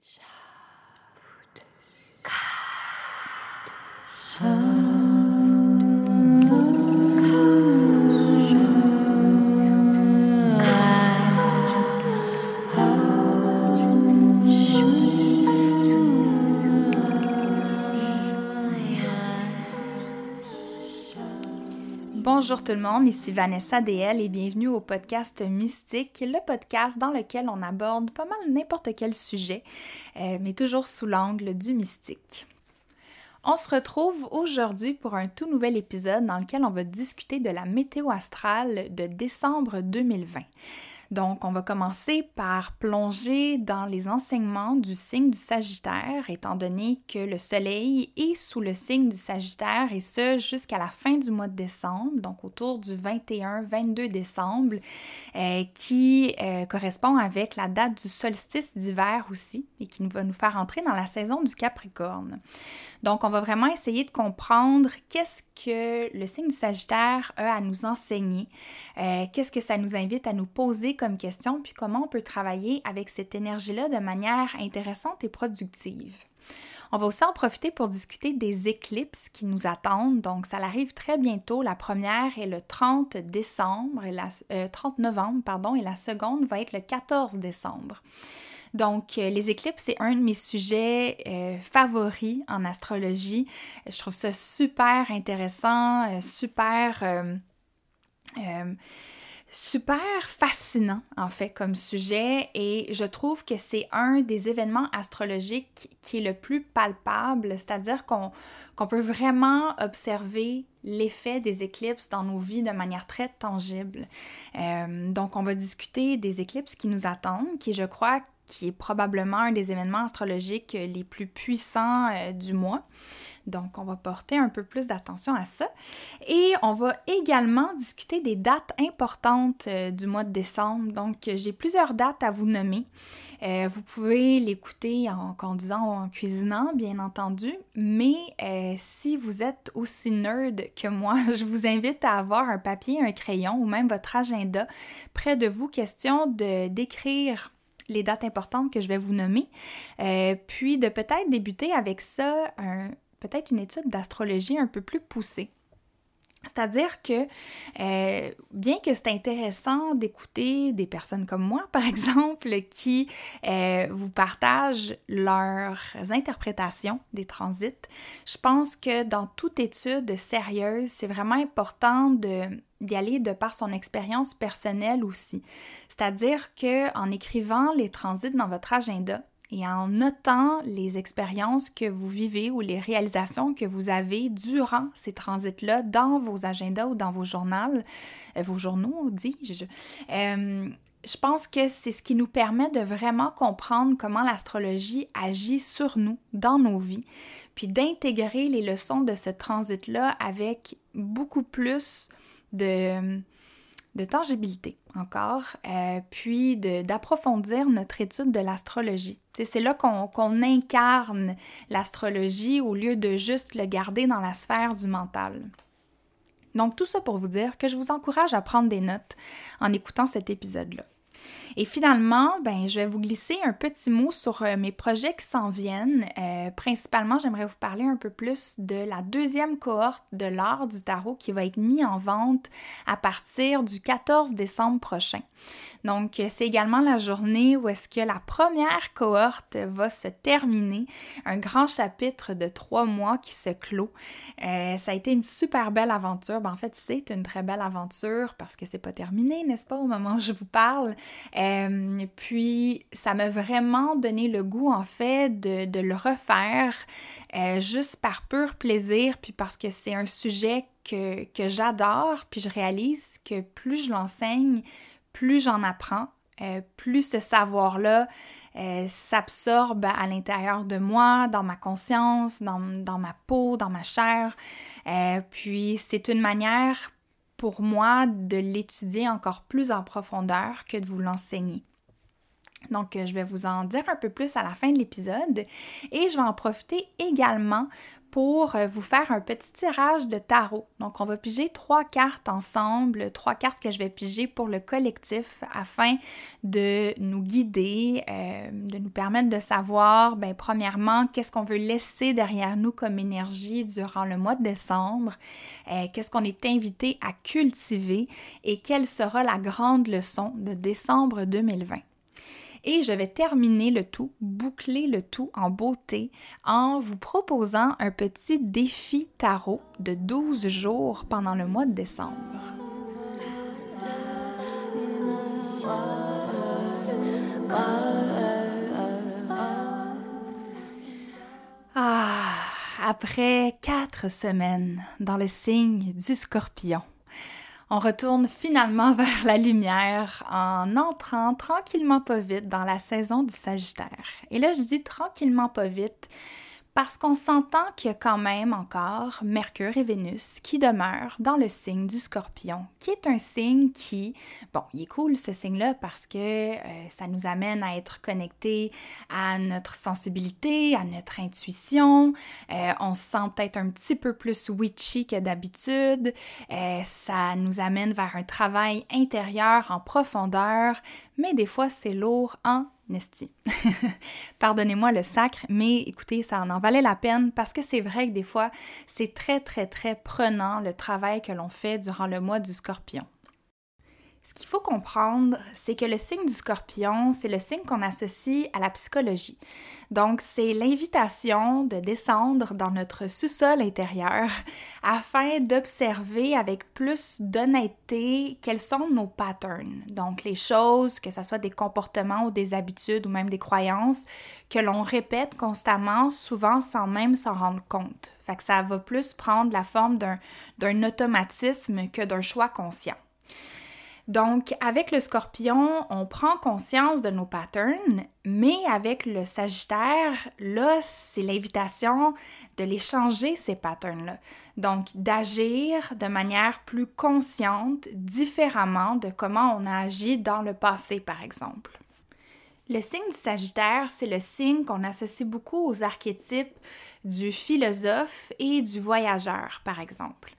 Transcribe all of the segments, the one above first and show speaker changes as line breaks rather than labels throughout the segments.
Shut tout le monde, ici Vanessa DL et bienvenue au podcast Mystique, le podcast dans lequel on aborde pas mal n'importe quel sujet, euh, mais toujours sous l'angle du mystique. On se retrouve aujourd'hui pour un tout nouvel épisode dans lequel on va discuter de la météo astrale de décembre 2020. Donc, on va commencer par plonger dans les enseignements du signe du Sagittaire, étant donné que le Soleil est sous le signe du Sagittaire, et ce jusqu'à la fin du mois de décembre, donc autour du 21-22 décembre, euh, qui euh, correspond avec la date du solstice d'hiver aussi, et qui va nous faire entrer dans la saison du Capricorne. Donc, on va vraiment essayer de comprendre qu'est-ce que le signe du Sagittaire a à nous enseigner, euh, qu'est-ce que ça nous invite à nous poser comme question, puis comment on peut travailler avec cette énergie-là de manière intéressante et productive. On va aussi en profiter pour discuter des éclipses qui nous attendent. Donc, ça arrive très bientôt. La première est le 30 décembre, et la, 30 euh, novembre, pardon, et la seconde va être le 14 décembre. Donc, euh, les éclipses, c'est un de mes sujets euh, favoris en astrologie. Je trouve ça super intéressant, euh, super super fascinant en fait comme sujet et je trouve que c'est un des événements astrologiques qui est le plus palpable, c'est-à-dire qu'on peut vraiment observer l'effet des éclipses dans nos vies de manière très tangible. donc on va discuter des éclipses qui nous attendent, qui je crois qui est probablement un des événements astrologiques les plus puissants euh, du mois. Donc, on va porter un peu plus d'attention à ça. Et on va également discuter des dates importantes euh, du mois de décembre. Donc, j'ai plusieurs dates à vous nommer. Euh, vous pouvez l'écouter en conduisant ou en cuisinant, bien entendu. Mais si vous êtes aussi nerd que moi, je vous invite à avoir un papier, un crayon ou même votre agenda près de vous, question de d'écrire les dates importantes que je vais vous nommer, euh, puis de peut-être débuter avec ça, peut-être une étude d'astrologie un peu plus poussée. C'est-à-dire que, euh, bien que c'est intéressant d'écouter des personnes comme moi, par exemple, qui euh, vous partagent leurs interprétations des transits, je pense que dans toute étude sérieuse, c'est vraiment important d'y aller de par son expérience personnelle aussi. C'est-à-dire que en écrivant les transits dans votre agenda, et en notant les expériences que vous vivez ou les réalisations que vous avez durant ces transits-là dans vos agendas ou dans vos journaux, euh, vos journaux, dis-je, euh, je pense que c'est ce qui nous permet de vraiment comprendre comment l'astrologie agit sur nous, dans nos vies, puis d'intégrer les leçons de ce transit-là avec beaucoup plus de tangibilité encore, euh, puis d'approfondir notre étude de l'astrologie. C'est là qu'on incarne l'astrologie au lieu de juste le garder dans la sphère du mental. Donc tout ça pour vous dire que je vous encourage à prendre des notes en écoutant cet épisode-là. Et finalement, ben, je vais vous glisser un petit mot sur euh, mes projets qui s'en viennent. Euh, principalement, j'aimerais vous parler un peu plus de la deuxième cohorte de l'art du tarot qui va être mis en vente à partir du 14 décembre prochain. Donc, c'est également la journée où est-ce que la première cohorte va se terminer, un grand chapitre de trois mois qui se clôt. Euh, ça a été une super belle aventure. Ben, en fait, c'est une très belle aventure parce que c'est pas terminé, n'est-ce pas, au moment où je vous parle? Euh, puis, ça m'a vraiment donné le goût, en fait, de, le refaire euh, juste par pur plaisir, puis parce que c'est un sujet que, que j'adore, puis je réalise que plus je l'enseigne, plus j'en apprends, euh, plus ce savoir-là s'absorbe à l'intérieur de moi, dans ma conscience, dans, dans ma peau, dans ma chair. puis c'est une manière pour moi de l'étudier encore plus en profondeur que de vous l'enseigner. Donc, je vais vous en dire un peu plus à la fin de l'épisode et je vais en profiter également pour euh, vous faire un petit tirage de tarot. Donc, on va piger trois cartes ensemble, trois cartes que je vais piger pour le collectif afin de nous guider, euh, de nous permettre de savoir, bien, premièrement, qu'est-ce qu'on veut laisser derrière nous comme énergie durant le mois de décembre, euh, qu'est-ce qu'on est invité à cultiver et quelle sera la grande leçon de décembre 2020. Et je vais terminer le tout, boucler le tout en beauté en vous proposant un petit défi tarot de 12 jours pendant le mois de décembre. Ah, après quatre semaines dans le signe du scorpion, on retourne finalement vers la lumière en entrant tranquillement pas vite dans la saison du Sagittaire. Et là, je dis tranquillement pas vite parce qu'on s'entend qu'il y a quand même encore Mercure et Vénus qui demeurent dans le signe du scorpion, qui est un signe qui, bon, il est cool ce signe-là parce que euh, ça nous amène à être connectés à notre sensibilité, à notre intuition, euh, on se sent peut-être un petit peu plus witchy que d'habitude, euh, ça nous amène vers un travail intérieur en profondeur, mais des fois c'est lourd en Nesty. Pardonnez-moi le sacre, mais écoutez, ça en, en valait la peine parce que c'est vrai que des fois, c'est très, très, très prenant le travail que l'on fait durant le mois du scorpion. Ce qu'il faut comprendre, c'est que le signe du scorpion, c'est le signe qu'on associe à la psychologie. Donc, c'est l'invitation de descendre dans notre sous-sol intérieur afin d'observer avec plus d'honnêteté quels sont nos patterns. Donc, les choses, que ce soit des comportements ou des habitudes ou même des croyances que l'on répète constamment, souvent sans même s'en rendre compte. Fait que ça va plus prendre la forme d'un automatisme que d'un choix conscient. Donc, avec le scorpion, on prend conscience de nos patterns, mais avec le sagittaire, là, c'est l'invitation de les changer, ces patterns-là. Donc, d'agir de manière plus consciente, différemment de comment on a agi dans le passé, par exemple. Le signe du Sagittaire, c'est le signe qu'on associe beaucoup aux archétypes du philosophe et du voyageur, par exemple.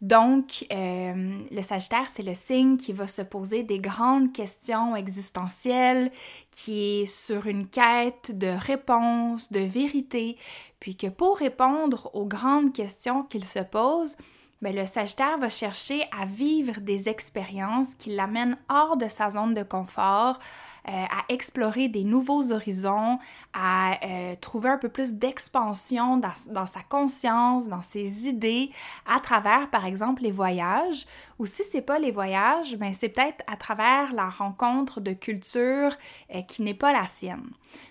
Donc, euh, le Sagittaire, c'est le signe qui va se poser des grandes questions existentielles, qui est sur une quête de réponse, de vérité, puis que pour répondre aux grandes questions qu'il se pose, ben, le Sagittaire va chercher à vivre des expériences qui l'amènent hors de sa zone de confort, euh, à explorer des nouveaux horizons, à euh, trouver un peu plus d'expansion dans, dans, sa conscience, dans ses idées, à travers, par exemple, les voyages. Ou si c'est pas les voyages, ben c'est peut-être à travers la rencontre de culture euh, qui n'est pas la sienne.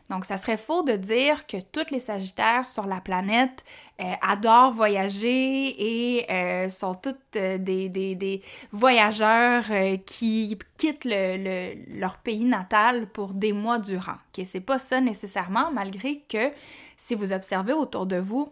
Donc, ça serait faux de dire que tous les Sagittaires sur la planète adorent voyager et sont toutes des, des, voyageurs qui quittent le, leur pays natal pour des mois durant. Ce C'est pas ça nécessairement, malgré que si vous observez autour de vous,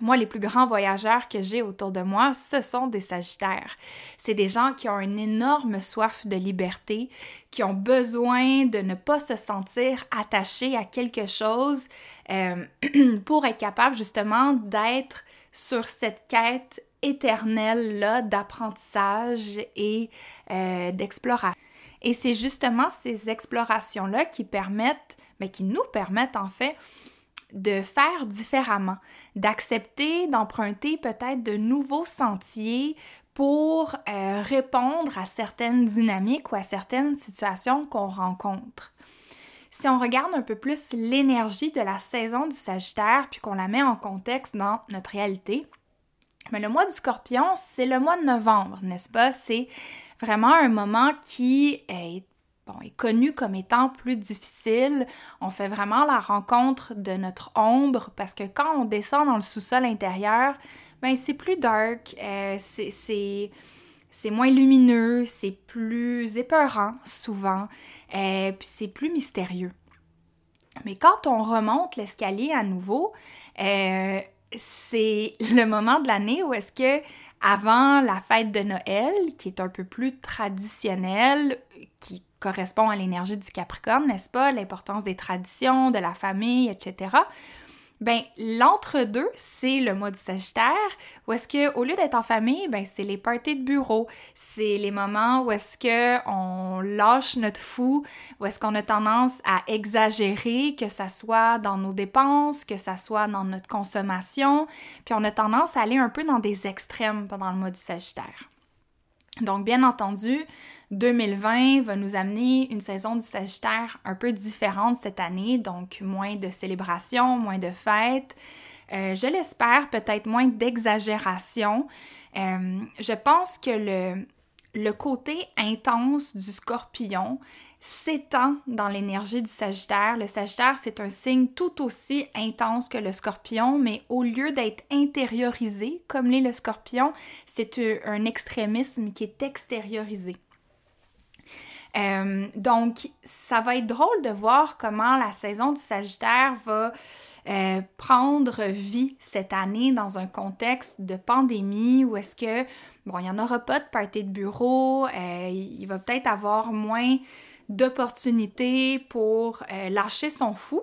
moi, les plus grands voyageurs que j'ai autour de moi, ce sont des Sagittaires. C'est des gens qui ont une énorme soif de liberté, qui ont besoin de ne pas se sentir attachés à quelque chose euh, pour être capable justement d'être sur cette quête éternelle-là d'apprentissage et euh, d'exploration. Et c'est justement ces explorations-là qui permettent, mais qui nous permettent en fait de faire différemment, d'accepter, d'emprunter peut-être de nouveaux sentiers pour euh, répondre à certaines dynamiques ou à certaines situations qu'on rencontre. Si on regarde un peu plus l'énergie de la saison du Sagittaire, puis qu'on la met en contexte dans notre réalité, mais le mois du Scorpion, c'est le mois de novembre, n'est-ce pas? C'est vraiment un moment qui est, bon, est connu comme étant plus difficile. On fait vraiment la rencontre de notre ombre parce que quand on descend dans le sous-sol intérieur, ben c'est plus dark, euh, c'est c'est moins lumineux, c'est plus épeurant souvent, euh, puis c'est plus mystérieux. Mais quand on remonte l'escalier à nouveau, euh, c'est le moment de l'année où est-ce que avant la fête de Noël, qui est un peu plus traditionnelle, qui correspond à l'énergie du Capricorne, n'est-ce pas? L'importance des traditions, de la famille, etc. Ben, l'entre-deux, c'est le mois du Sagittaire, où est-ce que, au lieu d'être en famille, ben, c'est les parties de bureau, c'est les moments où est-ce que on lâche notre fou, où est-ce qu'on a tendance à exagérer, que ça soit dans nos dépenses, que ça soit dans notre consommation, puis on a tendance à aller un peu dans des extrêmes pendant le mois du Sagittaire. Donc, bien entendu, 2020 va nous amener une saison du Sagittaire un peu différente cette année, donc moins de célébrations, moins de fêtes. Euh, je l'espère, peut-être moins d'exagération. Euh, je pense que le, le côté intense du scorpion s'étend dans l'énergie du Sagittaire. Le Sagittaire, c'est un signe tout aussi intense que le Scorpion, mais au lieu d'être intériorisé comme l'est le Scorpion, c'est un extrémisme qui est extériorisé. Euh, donc, ça va être drôle de voir comment la saison du Sagittaire va euh, prendre vie cette année dans un contexte de pandémie où est-ce que, bon, il n'y en aura pas de party de bureau, euh, il va peut-être avoir moins d'opportunités pour euh, lâcher son fou.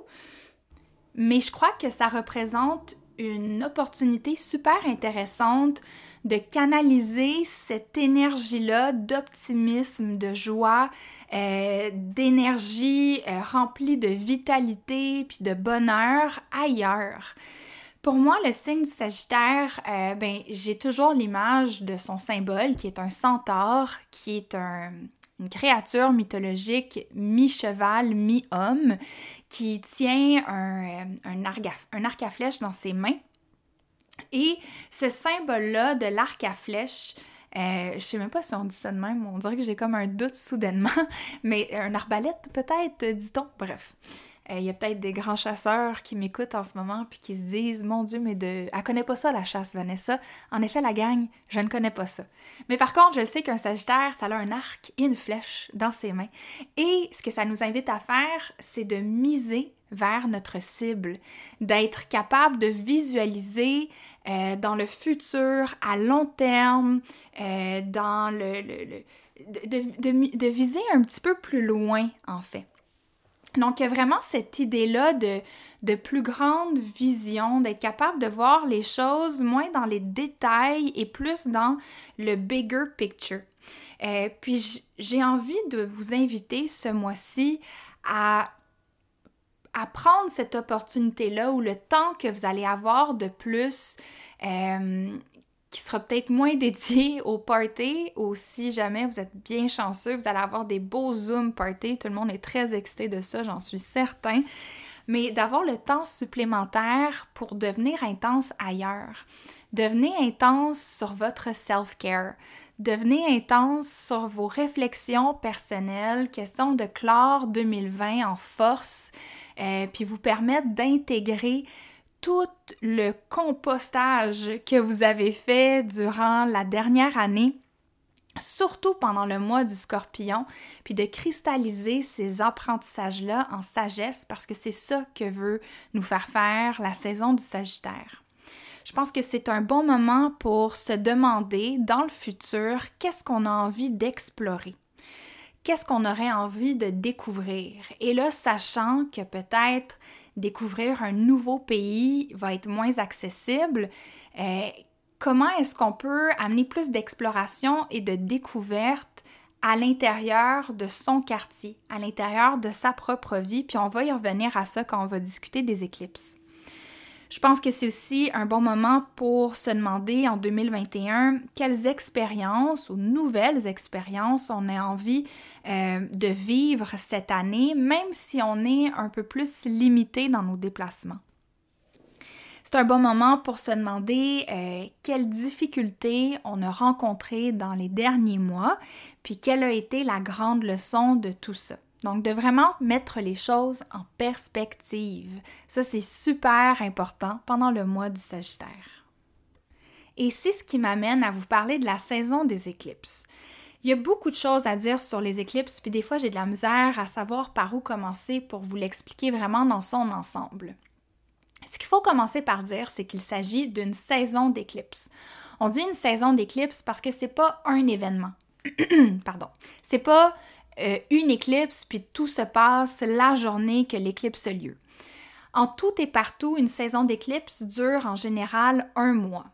Mais je crois que ça représente une opportunité super intéressante de canaliser cette énergie-là d'optimisme, de joie, euh, d'énergie remplie de vitalité puis de bonheur ailleurs. Pour moi, le signe du Sagittaire, ben, j'ai toujours l'image de son symbole qui est un centaure, qui est un, une créature mythologique mi-cheval, mi-homme, qui tient un, un, arc à, un arc à flèche dans ses mains. Et ce symbole-là de l'arc à flèche, euh, je sais même pas si on dit ça de même, on dirait que j'ai comme un doute soudainement, mais un arbalète peut-être, dit-on, bref. Euh, il y a peut-être des grands chasseurs qui m'écoutent en ce moment puis qui se disent Mon Dieu, mais de. Elle connaît pas ça, la chasse, Vanessa. En effet, la gang, je ne connais pas ça. Mais par contre, je sais qu'un Sagittaire, ça a un arc et une flèche dans ses mains. Et ce que ça nous invite à faire, c'est de miser vers notre cible, d'être capable de visualiser euh, dans le futur, à long terme, euh, dans le, de, de, viser un petit peu plus loin, en fait. Donc, il y a vraiment cette idée-là de, plus grande vision, d'être capable de voir les choses moins dans les détails et plus dans le bigger picture. Euh, puis, j'ai envie de vous inviter ce mois-ci à, à prendre cette opportunité-là ou le temps que vous allez avoir de plus euh, qui sera peut-être moins dédié au party ou si jamais vous êtes bien chanceux, vous allez avoir des beaux Zoom party. Tout le monde est très excité de ça, j'en suis certain. Mais d'avoir le temps supplémentaire pour devenir intense ailleurs. Devenez intense sur votre self-care. Devenez intense sur vos réflexions personnelles, question de clore 2020 en force, euh, puis vous permettre d'intégrer tout le compostage que vous avez fait durant la dernière année, surtout pendant le mois du scorpion, puis de cristalliser ces apprentissages-là en sagesse parce que c'est ça que veut nous faire faire la saison du Sagittaire. Je pense que c'est un bon moment pour se demander dans le futur qu'est-ce qu'on a envie d'explorer? Qu'est-ce qu'on aurait envie de découvrir? Et là, sachant que peut-être découvrir un nouveau pays va être moins accessible, euh, comment est-ce qu'on peut amener plus d'exploration et de découverte à l'intérieur de son quartier, à l'intérieur de sa propre vie, puis on va y revenir à ça quand on va discuter des éclipses. Je pense que c'est aussi un bon moment pour se demander en 2021 quelles expériences ou nouvelles expériences on a envie euh, de vivre cette année, même si on est un peu plus limité dans nos déplacements. C'est un bon moment pour se demander euh, quelles difficultés on a rencontrées dans les derniers mois, puis quelle a été la grande leçon de tout ça. Donc, de vraiment mettre les choses en perspective. Ça, c'est super important pendant le mois du Sagittaire. Et c'est ce qui m'amène à vous parler de la saison des éclipses. Il y a beaucoup de choses à dire sur les éclipses, puis des fois j'ai de la misère à savoir par où commencer pour vous l'expliquer vraiment dans son ensemble. Ce qu'il faut commencer par dire, c'est qu'il s'agit d'une saison d'éclipses. On dit une saison d'éclipses parce que c'est pas un événement. Pardon. C'est pas euh, une éclipse, puis tout se passe la journée que l'éclipse a lieu. En tout et partout, une saison d'éclipse dure en général un mois.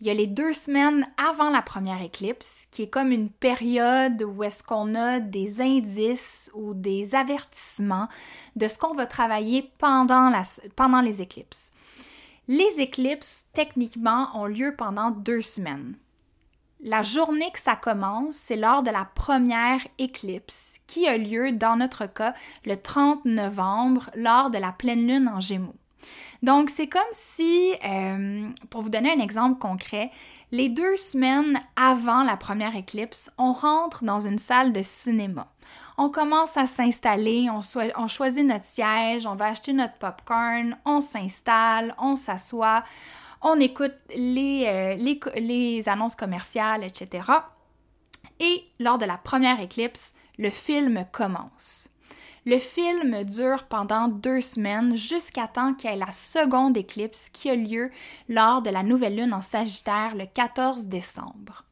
Il y a les deux semaines avant la première éclipse, qui est comme une période où est-ce qu'on a des indices ou des avertissements de ce qu'on va travailler pendant, les éclipses. Les éclipses, techniquement, ont lieu pendant deux semaines. La journée que ça commence, c'est lors de la première éclipse qui a lieu, dans notre cas, le 30 novembre, lors de la pleine lune en Gémeaux. Donc, c'est comme si, euh, pour vous donner un exemple concret, les deux semaines avant la première éclipse, on rentre dans une salle de cinéma. On commence à s'installer, on, choisit notre siège, on va acheter notre popcorn, on s'installe, on s'assoit, on écoute les, euh, annonces commerciales, etc. Et lors de la première éclipse, le film commence. Le film dure pendant deux semaines jusqu'à temps qu'il y ait la seconde éclipse qui a lieu lors de la nouvelle lune en Sagittaire le 14 décembre.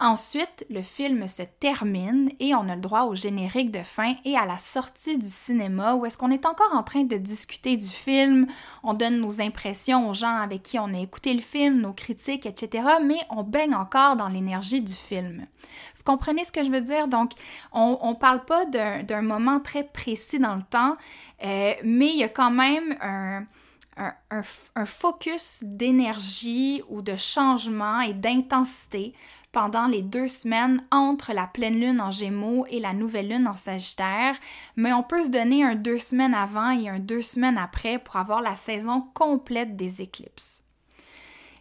Ensuite, le film se termine et on a le droit au générique de fin et à la sortie du cinéma où est-ce qu'on est encore en train de discuter du film, on donne nos impressions aux gens avec qui on a écouté le film, nos critiques, etc. Mais on baigne encore dans l'énergie du film. Vous comprenez ce que je veux dire? Donc, on ne parle pas d'un moment très précis dans le temps, euh, mais il y a quand même un un, focus d'énergie ou de changement et d'intensité pendant les deux semaines entre la pleine lune en Gémeaux et la nouvelle lune en Sagittaire, mais on peut se donner un deux semaines avant et un deux semaines après pour avoir la saison complète des éclipses.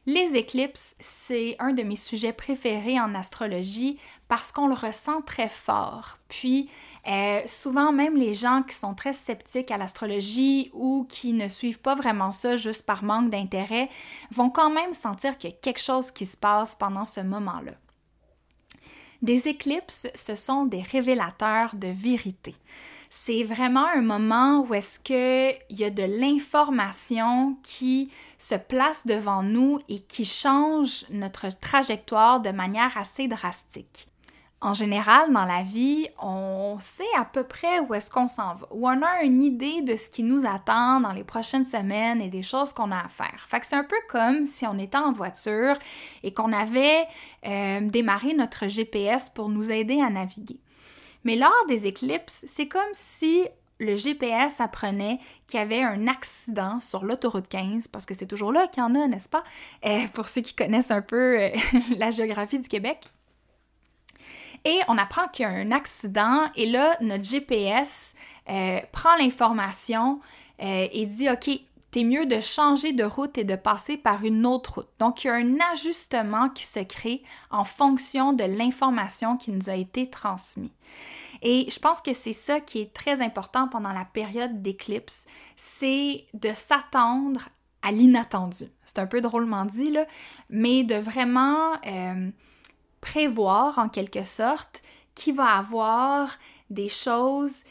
Les éclipses, c'est un de mes sujets préférés en astrologie parce qu'on le ressent très fort. Puis, euh, souvent, même les gens qui sont très sceptiques à l'astrologie ou qui ne suivent pas vraiment ça juste par manque d'intérêt vont quand même sentir qu'il y a quelque chose qui se passe pendant ce moment-là. Des éclipses, ce sont des révélateurs de vérité. C'est vraiment un moment où est-ce qu'il y a de l'information qui se place devant nous et qui change notre trajectoire de manière assez drastique. En général, dans la vie, on sait à peu près où est-ce qu'on s'en va, ou on a une idée de ce qui nous attend dans les prochaines semaines et des choses qu'on a à faire. Fait que c'est un peu comme si on était en voiture et qu'on avait euh, démarré notre GPS pour nous aider à naviguer. Mais lors des éclipses, c'est comme si le GPS apprenait qu'il y avait un accident sur l'autoroute 15, parce que c'est toujours là qu'il y en a, n'est-ce pas? Euh, pour ceux qui connaissent un peu euh, la géographie du Québec. Et on apprend qu'il y a un accident et là, notre GPS euh, prend l'information euh, et dit, OK, t'es mieux de changer de route et de passer par une autre route. Donc, il y a un ajustement qui se crée en fonction de l'information qui nous a été transmise. Et je pense que c'est ça qui est très important pendant la période d'éclipse, c'est de s'attendre à l'inattendu. C'est un peu drôlement dit, là, mais de vraiment euh, prévoir en quelque sorte qu'il va avoir des choses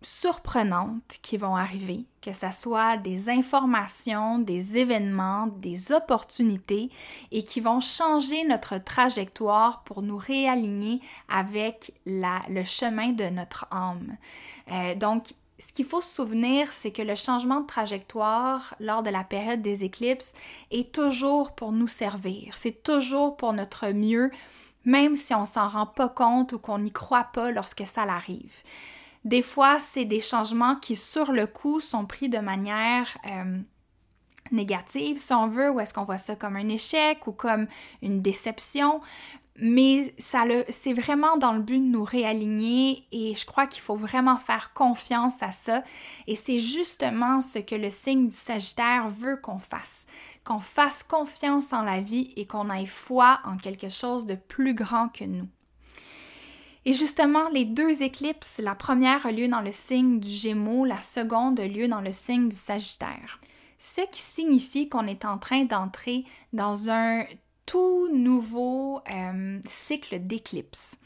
surprenantes qui vont arriver, que ce soit des informations, des événements, des opportunités et qui vont changer notre trajectoire pour nous réaligner avec le chemin de notre âme. Euh, donc, ce qu'il faut se souvenir, c'est que le changement de trajectoire lors de la période des éclipses est toujours pour nous servir. C'est toujours pour notre mieux, même si on s'en rend pas compte ou qu'on n'y croit pas lorsque ça arrive. Des fois, c'est des changements qui, sur le coup, sont pris de manière euh, négative, si on veut, ou est-ce qu'on voit ça comme un échec ou comme une déception mais ça c'est vraiment dans le but de nous réaligner et je crois qu'il faut vraiment faire confiance à ça et c'est justement ce que le signe du Sagittaire veut qu'on fasse, qu'on fasse confiance en la vie et qu'on ait foi en quelque chose de plus grand que nous. Et justement, les deux éclipses, la première a lieu dans le signe du Gémeaux, la seconde a lieu dans le signe du Sagittaire. Ce qui signifie qu'on est en train d'entrer dans un tout nouveau euh, cycle d'éclipses.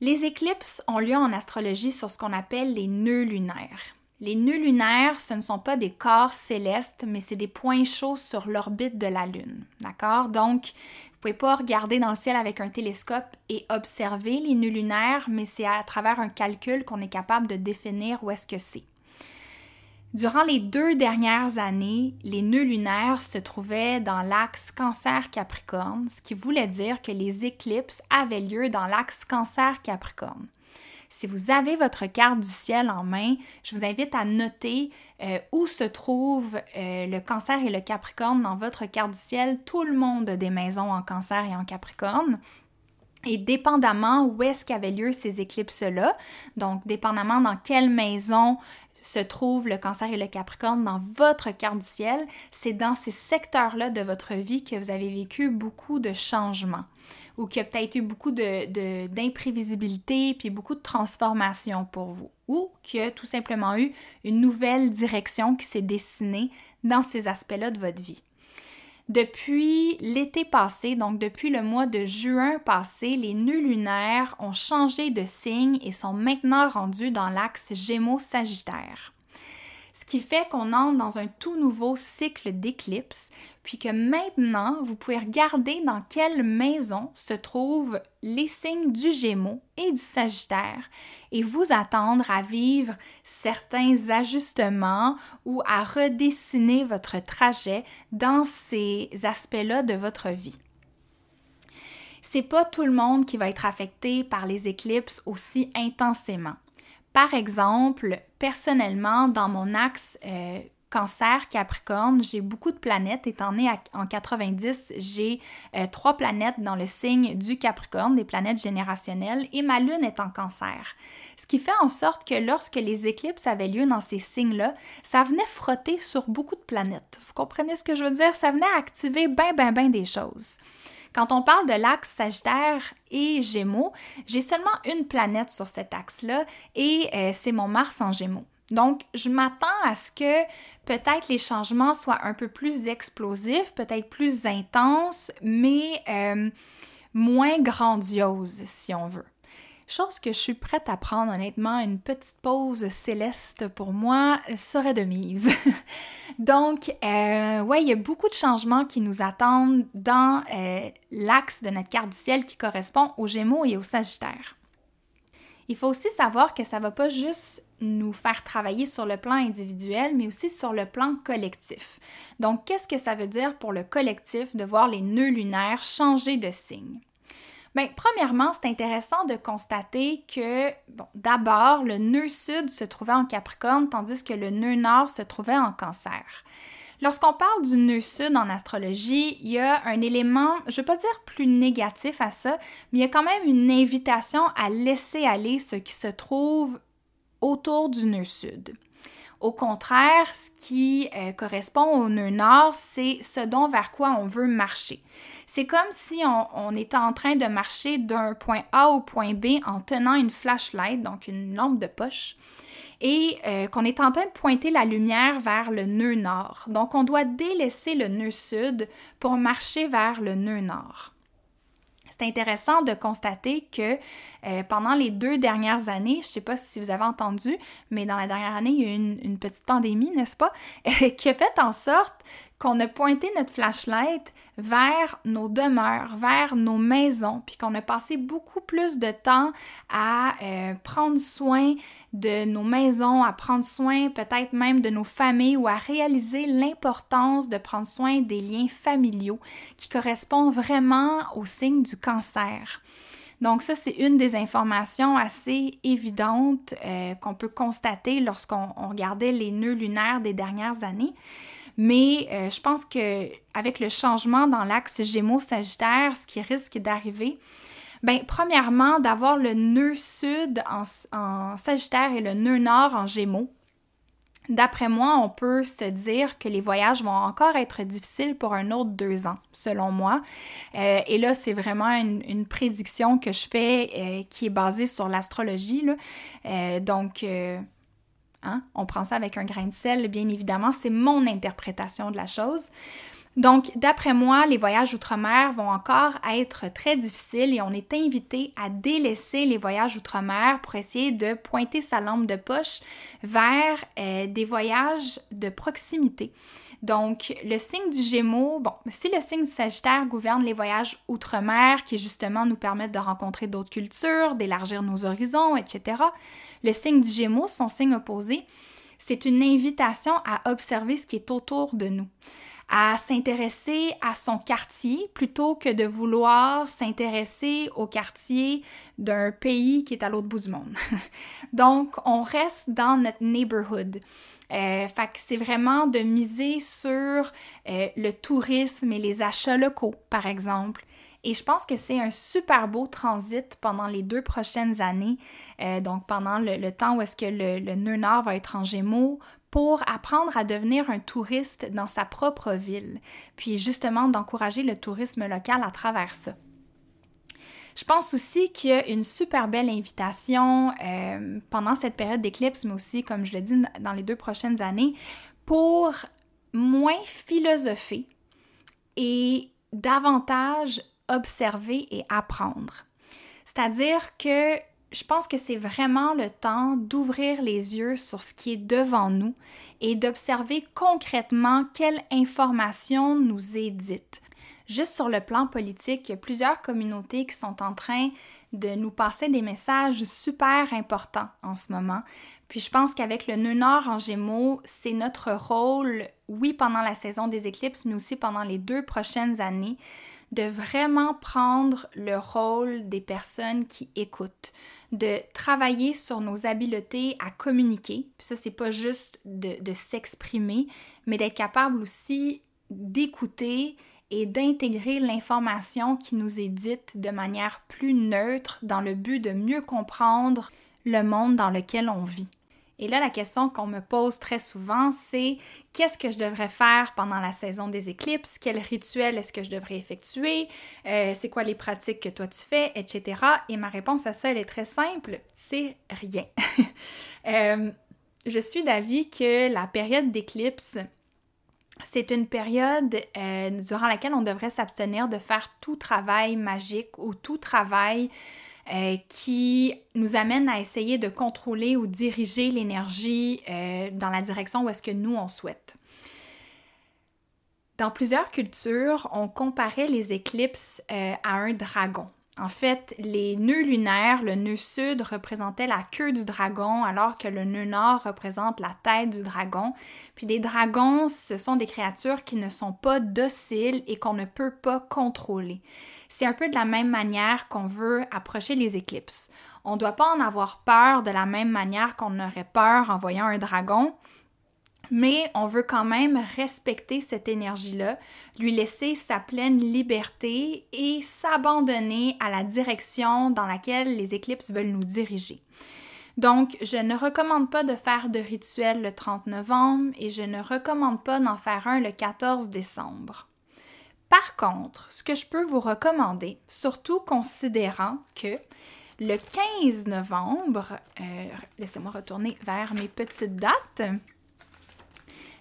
Les éclipses ont lieu en astrologie sur ce qu'on appelle les nœuds lunaires. Les nœuds lunaires, ce ne sont pas des corps célestes, mais c'est des points chauds sur l'orbite de la Lune. D'accord? Donc, vous pouvez pas regarder dans le ciel avec un télescope et observer les nœuds lunaires, mais c'est à travers un calcul qu'on est capable de définir où est-ce que c'est. Durant les deux dernières années, les nœuds lunaires se trouvaient dans l'axe Cancer-Capricorne, ce qui voulait dire que les éclipses avaient lieu dans l'axe Cancer-Capricorne. Si vous avez votre carte du ciel en main, je vous invite à noter euh, où se trouve euh, le cancer et le capricorne dans votre carte du ciel. Tout le monde a des maisons en cancer et en capricorne. Et dépendamment où est-ce qu'avaient lieu ces éclipses-là, donc dépendamment dans quelle maison se trouve le cancer et le capricorne dans votre carte du ciel, c'est dans ces secteurs-là de votre vie que vous avez vécu beaucoup de changements ou qu'il y a peut-être eu beaucoup d'imprévisibilité puis beaucoup de transformations pour vous ou qu'il y a tout simplement eu une nouvelle direction qui s'est dessinée dans ces aspects-là de votre vie. Depuis l'été passé, donc depuis le mois de juin passé, les nœuds lunaires ont changé de signe et sont maintenant rendus dans l'axe Gémeaux-Sagittaire. Ce qui fait qu'on entre dans un tout nouveau cycle d'éclipses, puis que maintenant, vous pouvez regarder dans quelle maison se trouvent les signes du Gémeaux et du Sagittaire et vous attendre à vivre certains ajustements ou à redessiner votre trajet dans ces aspects-là de votre vie. C'est pas tout le monde qui va être affecté par les éclipses aussi intensément. Par exemple, personnellement, dans mon axe euh, Cancer, Capricorne, j'ai beaucoup de planètes. Étant née en 90, j'ai euh, trois planètes dans le signe du Capricorne, des planètes générationnelles, et ma Lune est en Cancer. Ce qui fait en sorte que lorsque les éclipses avaient lieu dans ces signes-là, ça venait frotter sur beaucoup de planètes. Vous comprenez ce que je veux dire? Ça venait activer bien, bien, bien des choses. Quand on parle de l'axe Sagittaire et Gémeaux, j'ai seulement une planète sur cet axe-là et euh, c'est mon Mars en Gémeaux. Donc, je m'attends à ce que peut-être les changements soient un peu plus explosifs, peut-être plus intenses, mais euh, moins grandioses, si on veut. Chose que je suis prête à prendre, honnêtement, une petite pause céleste pour moi serait de mise. Donc, euh, ouais, il y a beaucoup de changements qui nous attendent dans euh, l'axe de notre carte du ciel qui correspond aux Gémeaux et aux Sagittaires. Il faut aussi savoir que ça ne va pas juste nous faire travailler sur le plan individuel, mais aussi sur le plan collectif. Donc, qu'est-ce que ça veut dire pour le collectif de voir les nœuds lunaires changer de signe? Bien, premièrement, c'est intéressant de constater que, d'abord, le nœud sud se trouvait en Capricorne, tandis que le nœud nord se trouvait en Cancer. Lorsqu'on parle du nœud sud en astrologie, il y a un élément, je ne veux pas dire plus négatif à ça, mais il y a quand même une invitation à laisser aller ce qui se trouve autour du nœud sud. Au contraire, ce qui euh, correspond au nœud nord, c'est ce dont vers quoi on veut marcher. C'est comme si on, était en train de marcher d'un point A au point B en tenant une flashlight, donc une lampe de poche, et euh, qu'on est en train de pointer la lumière vers le nœud nord. Donc on doit délaisser le nœud sud pour marcher vers le nœud nord. C'est intéressant de constater que euh, pendant les deux dernières années, je ne sais pas si vous avez entendu, mais dans la dernière année, il y a eu une, une petite pandémie, n'est-ce pas, qui a fait en sorte qu'on a pointé notre flashlight vers nos demeures, vers nos maisons, puis qu'on a passé beaucoup plus de temps à euh, prendre soin de nos maisons, à prendre soin peut-être même de nos familles ou à réaliser l'importance de prendre soin des liens familiaux qui correspondent vraiment au signe du cancer. Donc ça, c'est une des informations assez évidentes euh, qu'on peut constater lorsqu'on regardait les nœuds lunaires des dernières années. Mais euh, je pense que avec le changement dans l'axe Gémeaux-Sagittaire, ce qui risque d'arriver, ben, premièrement, d'avoir le nœud sud en, Sagittaire et le nœud nord en Gémeaux. D'après moi, on peut se dire que les voyages vont encore être difficiles pour un autre deux ans, selon moi. Euh, et là, c'est vraiment une, prédiction que je fais euh, qui est basée sur l'astrologie. donc, Hein? On prend ça avec un grain de sel, bien évidemment, c'est mon interprétation de la chose. Donc, d'après moi, les voyages outre-mer vont encore être très difficiles et on est invité à délaisser les voyages outre-mer pour essayer de pointer sa lampe de poche vers euh, des voyages de proximité. Donc, le signe du Gémeaux, bon, si le signe du Sagittaire gouverne les voyages outre-mer, qui justement nous permettent de rencontrer d'autres cultures, d'élargir nos horizons, etc., le signe du Gémeaux, son signe opposé, c'est une invitation à observer ce qui est autour de nous à s'intéresser à son quartier plutôt que de vouloir s'intéresser au quartier d'un pays qui est à l'autre bout du monde. Donc, on reste dans notre neighborhood. Euh, fait que c'est vraiment de miser sur euh, le tourisme et les achats locaux, par exemple. Et je pense que c'est un super beau transit pendant les deux prochaines années, euh, donc pendant le, temps où est-ce que le, le nœud nord va être en gémeaux, pour apprendre à devenir un touriste dans sa propre ville, puis justement d'encourager le tourisme local à travers ça. Je pense aussi qu'il y a une super belle invitation euh, pendant cette période d'éclipse, mais aussi, comme je le dis, dans les deux prochaines années, pour moins philosopher et davantage observer et apprendre. C'est-à-dire que je pense que c'est vraiment le temps d'ouvrir les yeux sur ce qui est devant nous et d'observer concrètement quelle information nous est dite. Juste sur le plan politique, il y a plusieurs communautés qui sont en train de nous passer des messages super importants en ce moment. Puis je pense qu'avec le nœud nord en gémeaux, c'est notre rôle, oui, pendant la saison des éclipses, mais aussi pendant les deux prochaines années, de vraiment prendre le rôle des personnes qui écoutent, de travailler sur nos habiletés à communiquer. Puis ça, c'est pas juste de, de s'exprimer, mais d'être capable aussi d'écouter et d'intégrer l'information qui nous est dite de manière plus neutre dans le but de mieux comprendre le monde dans lequel on vit. Et là, la question qu'on me pose très souvent, c'est qu'est-ce que je devrais faire pendant la saison des éclipses? Quel rituel est-ce que je devrais effectuer? Euh, c'est quoi les pratiques que toi tu fais, etc. Et ma réponse à ça, elle est très simple, c'est rien. Euh, je suis d'avis que la période d'éclipse, c'est une période euh, durant laquelle on devrait s'abstenir de faire tout travail magique ou tout travail euh, qui nous amène à essayer de contrôler ou diriger l'énergie euh, dans la direction où est-ce que nous on souhaite. Dans plusieurs cultures, on comparait les éclipses à un dragon. En fait, les nœuds lunaires, le nœud sud représentait la queue du dragon, alors que le nœud nord représente la tête du dragon. Puis les dragons, ce sont des créatures qui ne sont pas dociles et qu'on ne peut pas contrôler. C'est un peu de la même manière qu'on veut approcher les éclipses. On ne doit pas en avoir peur de la même manière qu'on aurait peur en voyant un dragon, mais on veut quand même respecter cette énergie-là, lui laisser sa pleine liberté et s'abandonner à la direction dans laquelle les éclipses veulent nous diriger. Donc, je ne recommande pas de faire de rituel le 30 novembre et je ne recommande pas d'en faire un le 14 décembre. Par contre, ce que je peux vous recommander, surtout considérant que le 15 novembre, euh, laissez-moi retourner vers mes petites dates.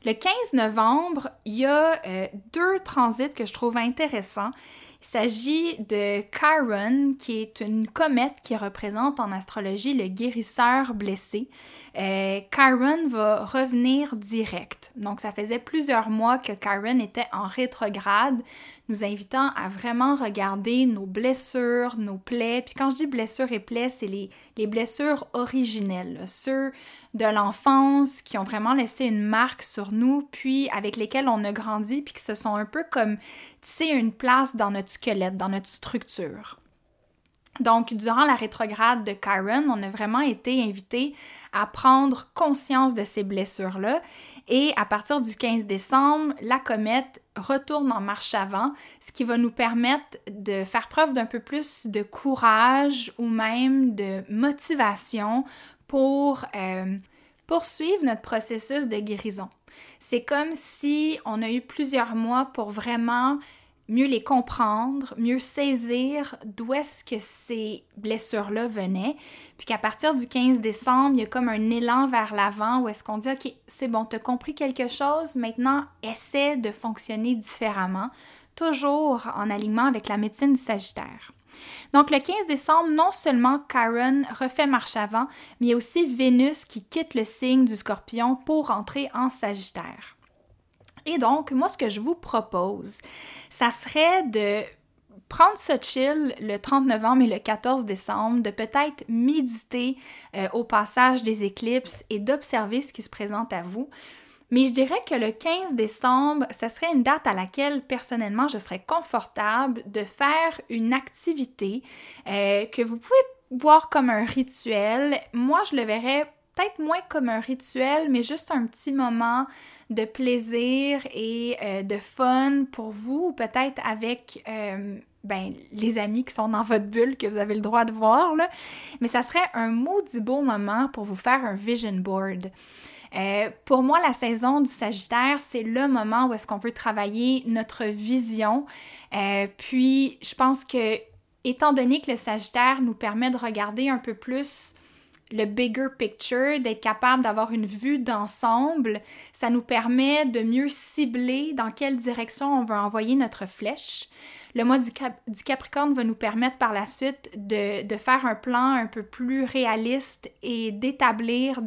Le 15 novembre, il y a euh, deux transits que je trouve intéressants. Il s'agit de Chiron, qui est une comète qui représente en astrologie le guérisseur blessé. Euh, Chiron va revenir direct. Donc, ça faisait plusieurs mois que Chiron était en rétrograde, nous invitant à vraiment regarder nos blessures, nos plaies. Puis quand je dis blessures et plaies, c'est les, les blessures originelles, ceux de l'enfance qui ont vraiment laissé une marque sur nous, puis avec lesquels on a grandi, puis qui se sont un peu comme tissé une place dans notre squelette, dans notre structure. Donc, durant la rétrograde de Chiron, on a vraiment été invité à prendre conscience de ces blessures-là. Et à partir du 15 décembre, la comète retourne en marche avant, ce qui va nous permettre de faire preuve d'un peu plus de courage ou même de motivation pour euh, poursuivre notre processus de guérison. C'est comme si on a eu plusieurs mois pour vraiment mieux les comprendre, mieux saisir d'où est-ce que ces blessures-là venaient, puis qu'à partir du 15 décembre, il y a comme un élan vers l'avant où est-ce qu'on dit, OK, c'est bon, tu as compris quelque chose, maintenant essaie de fonctionner différemment, toujours en alignement avec la médecine du Sagittaire. Donc le 15 décembre, non seulement Chiron refait marche avant, mais il y a aussi Vénus qui quitte le signe du Scorpion pour entrer en Sagittaire. Et donc, moi, ce que je vous propose, ça serait de prendre ce chill le 30 novembre et le 14 décembre, de peut-être méditer euh, au passage des éclipses et d'observer ce qui se présente à vous. Mais je dirais que le 15 décembre, ce serait une date à laquelle personnellement je serais confortable de faire une activité euh, que vous pouvez voir comme un rituel. Moi, je le verrais peut-être moins comme un rituel, mais juste un petit moment de plaisir et euh, de fun pour vous, peut-être avec euh, ben, les amis qui sont dans votre bulle que vous avez le droit de voir. Là. Mais ça serait un maudit beau moment pour vous faire un vision board. Euh, pour moi, la saison du Sagittaire, c'est le moment où est-ce qu'on veut travailler notre vision. Puis, je pense que, étant donné que le Sagittaire nous permet de regarder un peu plus le bigger picture, d'être capable d'avoir une vue d'ensemble, ça nous permet de mieux cibler dans quelle direction on veut envoyer notre flèche. Le mois du, du Capricorne va nous permettre par la suite de, de, faire un plan un peu plus réaliste et d'établir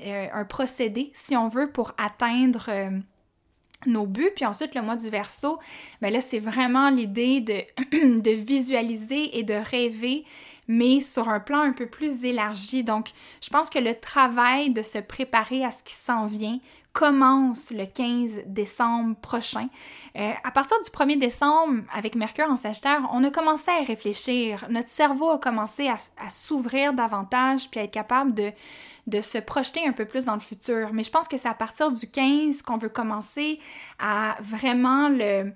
euh, un procédé, si on veut, pour atteindre euh, nos buts. Puis ensuite, le mois du verso, ben là, c'est vraiment l'idée de, de visualiser et de rêver mais sur un plan un peu plus élargi. Donc, je pense que le travail de se préparer à ce qui s'en vient commence le 15 décembre prochain. Euh, à partir du 1er décembre, avec Mercure en Sagittaire, on a commencé à réfléchir. Notre cerveau a commencé à, s'ouvrir davantage puis à être capable de se projeter un peu plus dans le futur. Mais je pense que c'est à partir du 15 qu'on veut commencer à vraiment le,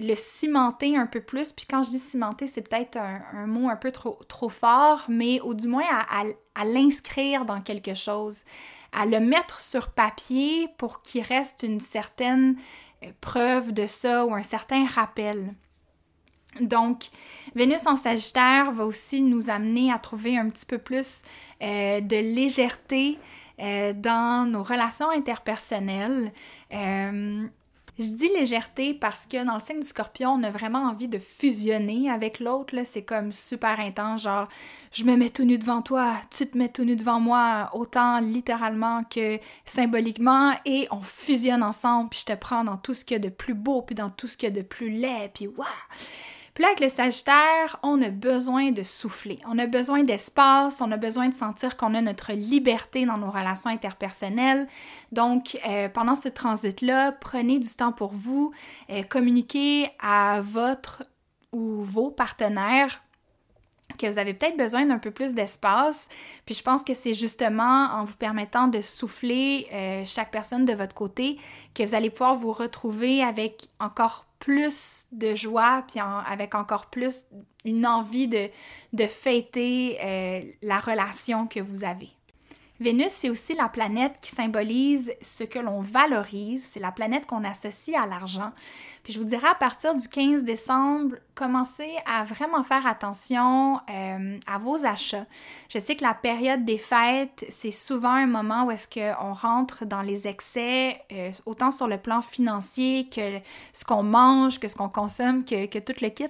le cimenter un peu plus. Puis quand je dis cimenter, c'est peut-être un, mot un peu trop, trop fort, mais au du moins à, l'inscrire dans quelque chose, à le mettre sur papier pour qu'il reste une certaine euh, preuve de ça ou un certain rappel. Donc, Vénus en Sagittaire va aussi nous amener à trouver un petit peu plus euh, de légèreté euh, dans nos relations interpersonnelles. Je dis légèreté parce que dans le signe du scorpion, on a vraiment envie de fusionner avec l'autre. C'est comme super intense, genre je me mets tout nu devant toi, tu te mets tout nu devant moi, autant littéralement que symboliquement, et on fusionne ensemble, puis je te prends dans tout ce qu'il y a de plus beau, puis dans tout ce qu'il y a de plus laid, puis waouh! Là, avec le Sagittaire, on a besoin de souffler. On a besoin d'espace, on a besoin de sentir qu'on a notre liberté dans nos relations interpersonnelles. Donc, euh, pendant ce transit-là, prenez du temps pour vous, euh, communiquez à votre ou vos partenaires que vous avez peut-être besoin d'un peu plus d'espace. Puis je pense que c'est justement en vous permettant de souffler euh, chaque personne de votre côté que vous allez pouvoir vous retrouver avec encore plus de joie, puis avec encore plus une envie de, de fêter euh, la relation que vous avez. Vénus, c'est aussi la planète qui symbolise ce que l'on valorise. C'est la planète qu'on associe à l'argent. Puis je vous dirais à partir du 15 décembre, commencez à vraiment faire attention euh, à vos achats. Je sais que la période des fêtes, c'est souvent un moment où est-ce qu'on rentre dans les excès, euh, autant sur le plan financier que ce qu'on mange, que ce qu'on consomme, que, tout le kit.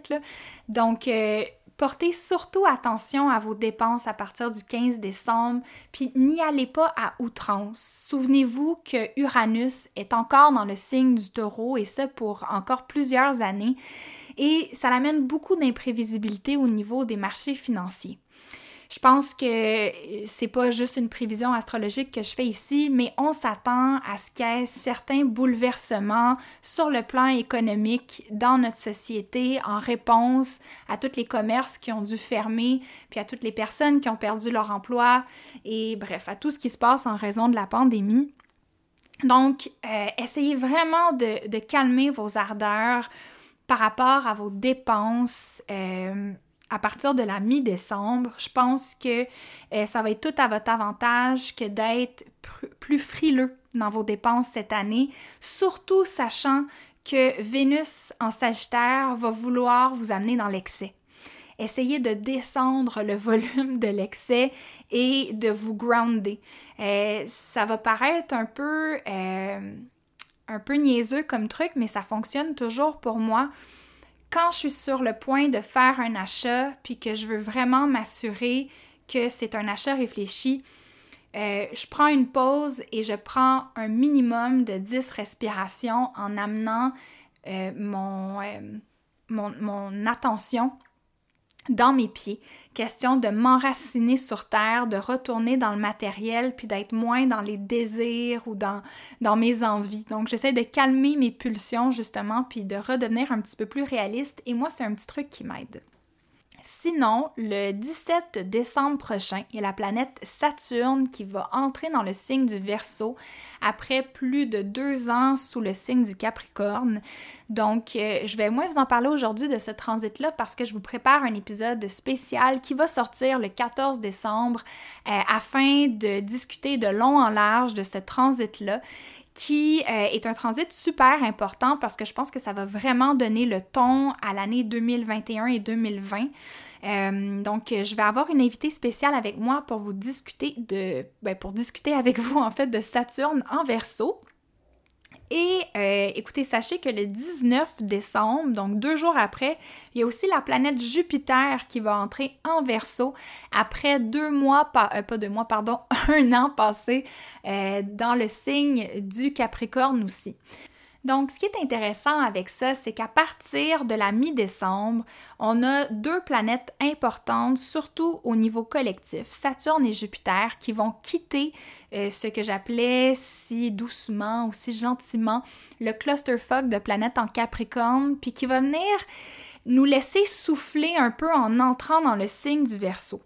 Donc, euh, Portez surtout attention à vos dépenses à partir du 15 décembre, puis n'y allez pas à outrance. Souvenez-vous que Uranus est encore dans le signe du taureau et ça pour encore plusieurs années et ça amène beaucoup d'imprévisibilité au niveau des marchés financiers. Je pense que euh, c'est pas juste une prévision astrologique que je fais ici, mais on s'attend à ce qu'il y ait certains bouleversements sur le plan économique dans notre société en réponse à tous les commerces qui ont dû fermer, puis à toutes les personnes qui ont perdu leur emploi et bref, à tout ce qui se passe en raison de la pandémie. Donc, euh, essayez vraiment de, calmer vos ardeurs par rapport à vos dépenses. Euh, à partir de la mi-décembre, je pense que euh, ça va être tout à votre avantage que d'être plus frileux dans vos dépenses cette année, surtout sachant que Vénus en Sagittaire va vouloir vous amener dans l'excès. Essayez de descendre le volume de l'excès et de vous grounder. Euh, ça va paraître un peu, euh, un peu niaiseux comme truc, mais ça fonctionne toujours pour moi. Quand je suis sur le point de faire un achat, puis que je veux vraiment m'assurer que c'est un achat réfléchi, euh, je prends une pause et je prends un minimum de 10 respirations en amenant mon, mon, mon attention dans mes pieds. Question de m'enraciner sur terre, de retourner dans le matériel, puis d'être moins dans les désirs ou dans, mes envies. Donc, j'essaie de calmer mes pulsions, justement, puis de redevenir un petit peu plus réaliste. Et moi, c'est un petit truc qui m'aide. Sinon, le 17 décembre prochain, il y a la planète Saturne qui va entrer dans le signe du Verseau après plus de deux ans sous le signe du Capricorne. Donc, euh, je vais moins vous en parler aujourd'hui de ce transit-là parce que je vous prépare un épisode spécial qui va sortir le 14 décembre euh, afin de discuter de long en large de ce transit-là qui euh, est un transit super important parce que je pense que ça va vraiment donner le ton à l'année 2021 et 2020. Euh, donc, je vais avoir une invitée spéciale avec moi pour vous discuter de, ben, pour discuter avec vous en fait de Saturne en Verseau. Et euh, écoutez, sachez que le 19 décembre, donc deux jours après, il y a aussi la planète Jupiter qui va entrer en verso après deux mois, euh, pas deux mois, pardon, un an passé euh, dans le signe du Capricorne aussi. Donc, ce qui est intéressant avec ça, c'est qu'à partir de la mi-décembre, on a deux planètes importantes, surtout au niveau collectif, Saturne et Jupiter, qui vont quitter euh, ce que j'appelais si doucement ou si gentiment le clusterfuck de planètes en Capricorne, puis qui va venir nous laisser souffler un peu en entrant dans le signe du Verseau.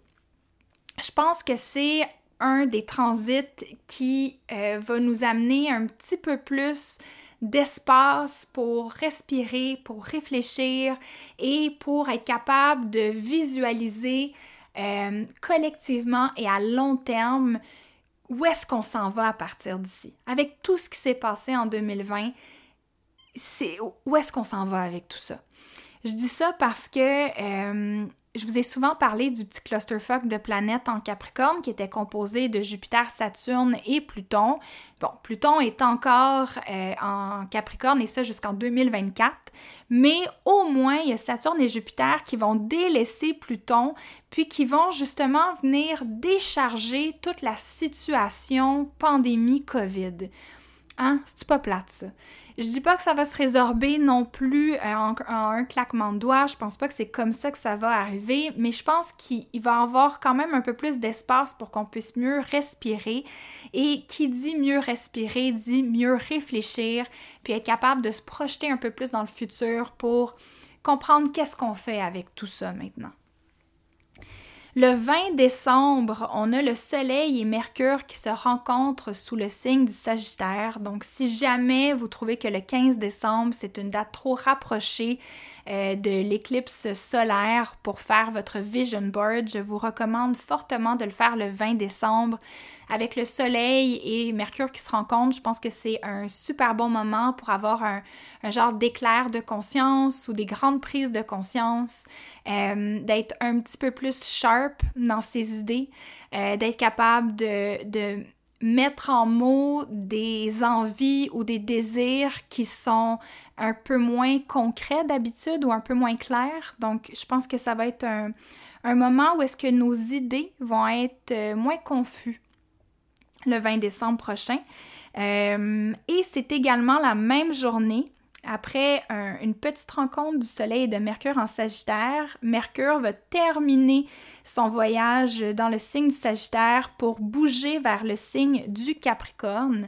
Je pense que c'est un des transits qui euh, va nous amener un petit peu plus d'espace pour respirer, pour réfléchir et pour être capable de visualiser euh, collectivement et à long terme où est-ce qu'on s'en va à partir d'ici. Avec tout ce qui s'est passé en 2020, c'est où est-ce qu'on s'en va avec tout ça? Je dis ça parce que euh, je vous ai souvent parlé du petit clusterfuck de planètes en Capricorne qui était composé de Jupiter, Saturne et Pluton. Bon, Pluton est encore euh, en Capricorne et ça jusqu'en 2024, mais au moins il y a Saturne et Jupiter qui vont délaisser Pluton puis qui vont justement venir décharger toute la situation pandémie COVID. Hein? C'est pas plate ça. Je dis pas que ça va se résorber non plus euh, en, un claquement de doigts. Je pense pas que c'est comme ça que ça va arriver, mais je pense qu'il va y avoir quand même un peu plus d'espace pour qu'on puisse mieux respirer. Et qui dit mieux respirer dit mieux réfléchir, puis être capable de se projeter un peu plus dans le futur pour comprendre qu'est-ce qu'on fait avec tout ça maintenant. Le 20 décembre, on a le Soleil et Mercure qui se rencontrent sous le signe du Sagittaire. Donc, si jamais vous trouvez que le 15 décembre, c'est une date trop rapprochée euh, de l'éclipse solaire pour faire votre vision board, je vous recommande fortement de le faire le 20 décembre avec le soleil et Mercure qui se rencontrent, je pense que c'est un super bon moment pour avoir un, genre d'éclair de conscience ou des grandes prises de conscience, euh, d'être un petit peu plus sharp dans ses idées, euh, d'être capable de mettre en mots des envies ou des désirs qui sont un peu moins concrets d'habitude ou un peu moins clairs. Donc, je pense que ça va être un, un moment où est-ce que nos idées vont être euh, moins confuses le 20 décembre prochain. Euh, et c'est également la même journée après une petite rencontre du Soleil et de Mercure en Sagittaire, Mercure va terminer son voyage dans le signe du Sagittaire pour bouger vers le signe du Capricorne.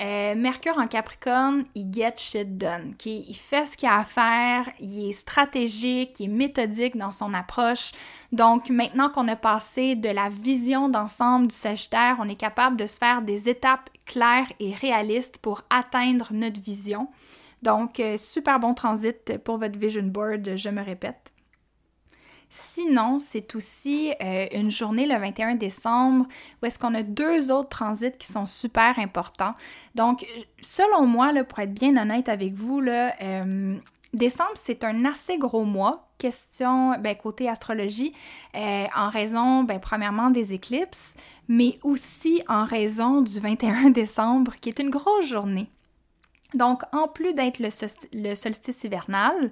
Euh, Mercure en Capricorne, il get shit done. Il fait ce qu'il a à faire, il est stratégique, il est méthodique dans son approche. Donc maintenant qu'on a passé de la vision d'ensemble du Sagittaire, on est capable de se faire des étapes claires et réalistes pour atteindre notre vision. Donc, euh, super bon transit pour votre vision board, je me répète. Sinon, c'est aussi euh, une journée le 21 décembre où est-ce qu'on a deux autres transits qui sont super importants. Donc, selon moi, pour être bien honnête avec vous, là, euh, décembre, c'est un assez gros mois, question ben, côté astrologie, en raison, ben, premièrement, des éclipses, mais aussi en raison du 21 décembre, qui est une grosse journée. Donc, en plus d'être le, solstice hivernal,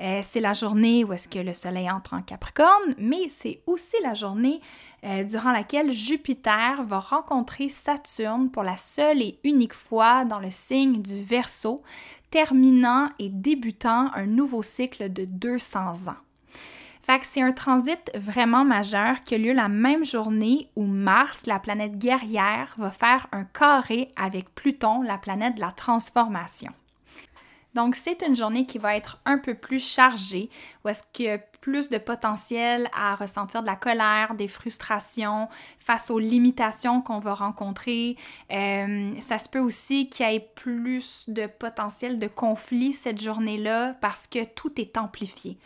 euh, c'est la journée où est-ce que le Soleil entre en Capricorne, mais c'est aussi la journée euh, durant laquelle Jupiter va rencontrer Saturne pour la seule et unique fois dans le signe du Verseau, terminant et débutant un nouveau cycle de 200 ans. Fait que c'est un transit vraiment majeur qui a lieu la même journée où Mars, la planète guerrière, va faire un carré avec Pluton, la planète de la transformation. Donc, c'est une journée qui va être un peu plus chargée, où est-ce qu'il y a plus de potentiel à ressentir de la colère, des frustrations face aux limitations qu'on va rencontrer. Euh, ça se peut aussi qu'il y ait plus de potentiel de conflit cette journée-là parce que tout est amplifié.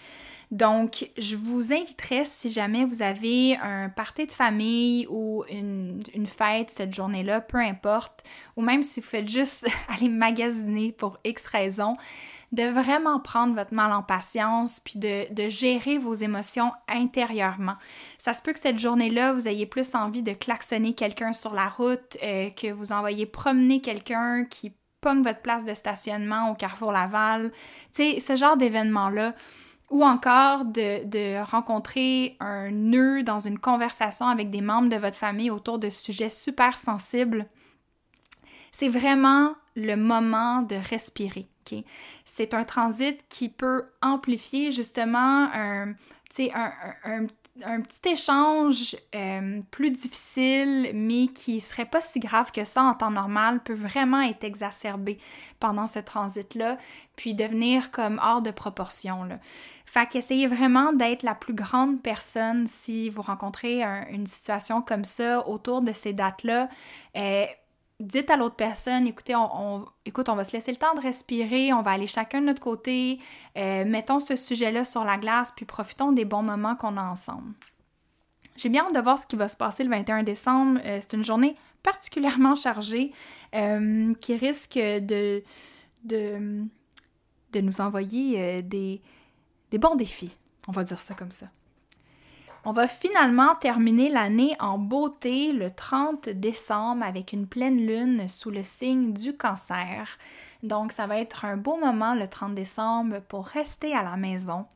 Donc, je vous inviterais, si jamais vous avez un party de famille ou une, fête cette journée-là, peu importe, ou même si vous faites juste aller magasiner pour X raisons, de vraiment prendre votre mal en patience puis de, gérer vos émotions intérieurement. Ça se peut que cette journée-là, vous ayez plus envie de klaxonner quelqu'un sur la route, euh, que vous envoyez promener quelqu'un qui pogne votre place de stationnement au Carrefour Laval. Tu sais, ce genre d'événement-là ou encore de, rencontrer un nœud dans une conversation avec des membres de votre famille autour de sujets super sensibles, c'est vraiment le moment de respirer. C'est un transit qui peut amplifier justement un, petit échange euh, plus difficile, mais qui serait pas si grave que ça en temps normal, peut vraiment être exacerbé pendant ce transit-là, puis devenir comme hors de proportion. Là. Fait qu'essayez vraiment d'être la plus grande personne si vous rencontrez une situation comme ça autour de ces dates-là. Euh, dites à l'autre personne, écoutez, on, écoute, on va se laisser le temps de respirer, on va aller chacun de notre côté, euh, mettons ce sujet-là sur la glace, puis profitons des bons moments qu'on a ensemble. J'ai bien hâte de voir ce qui va se passer le 21 décembre. Euh, c'est une journée particulièrement chargée qui risque de, de, de nous envoyer des, des bons défis, on va dire ça comme ça. On va finalement terminer l'année en beauté le 30 décembre avec une pleine lune sous le signe du cancer. Donc ça va être un beau moment le 30 décembre pour rester à la maison,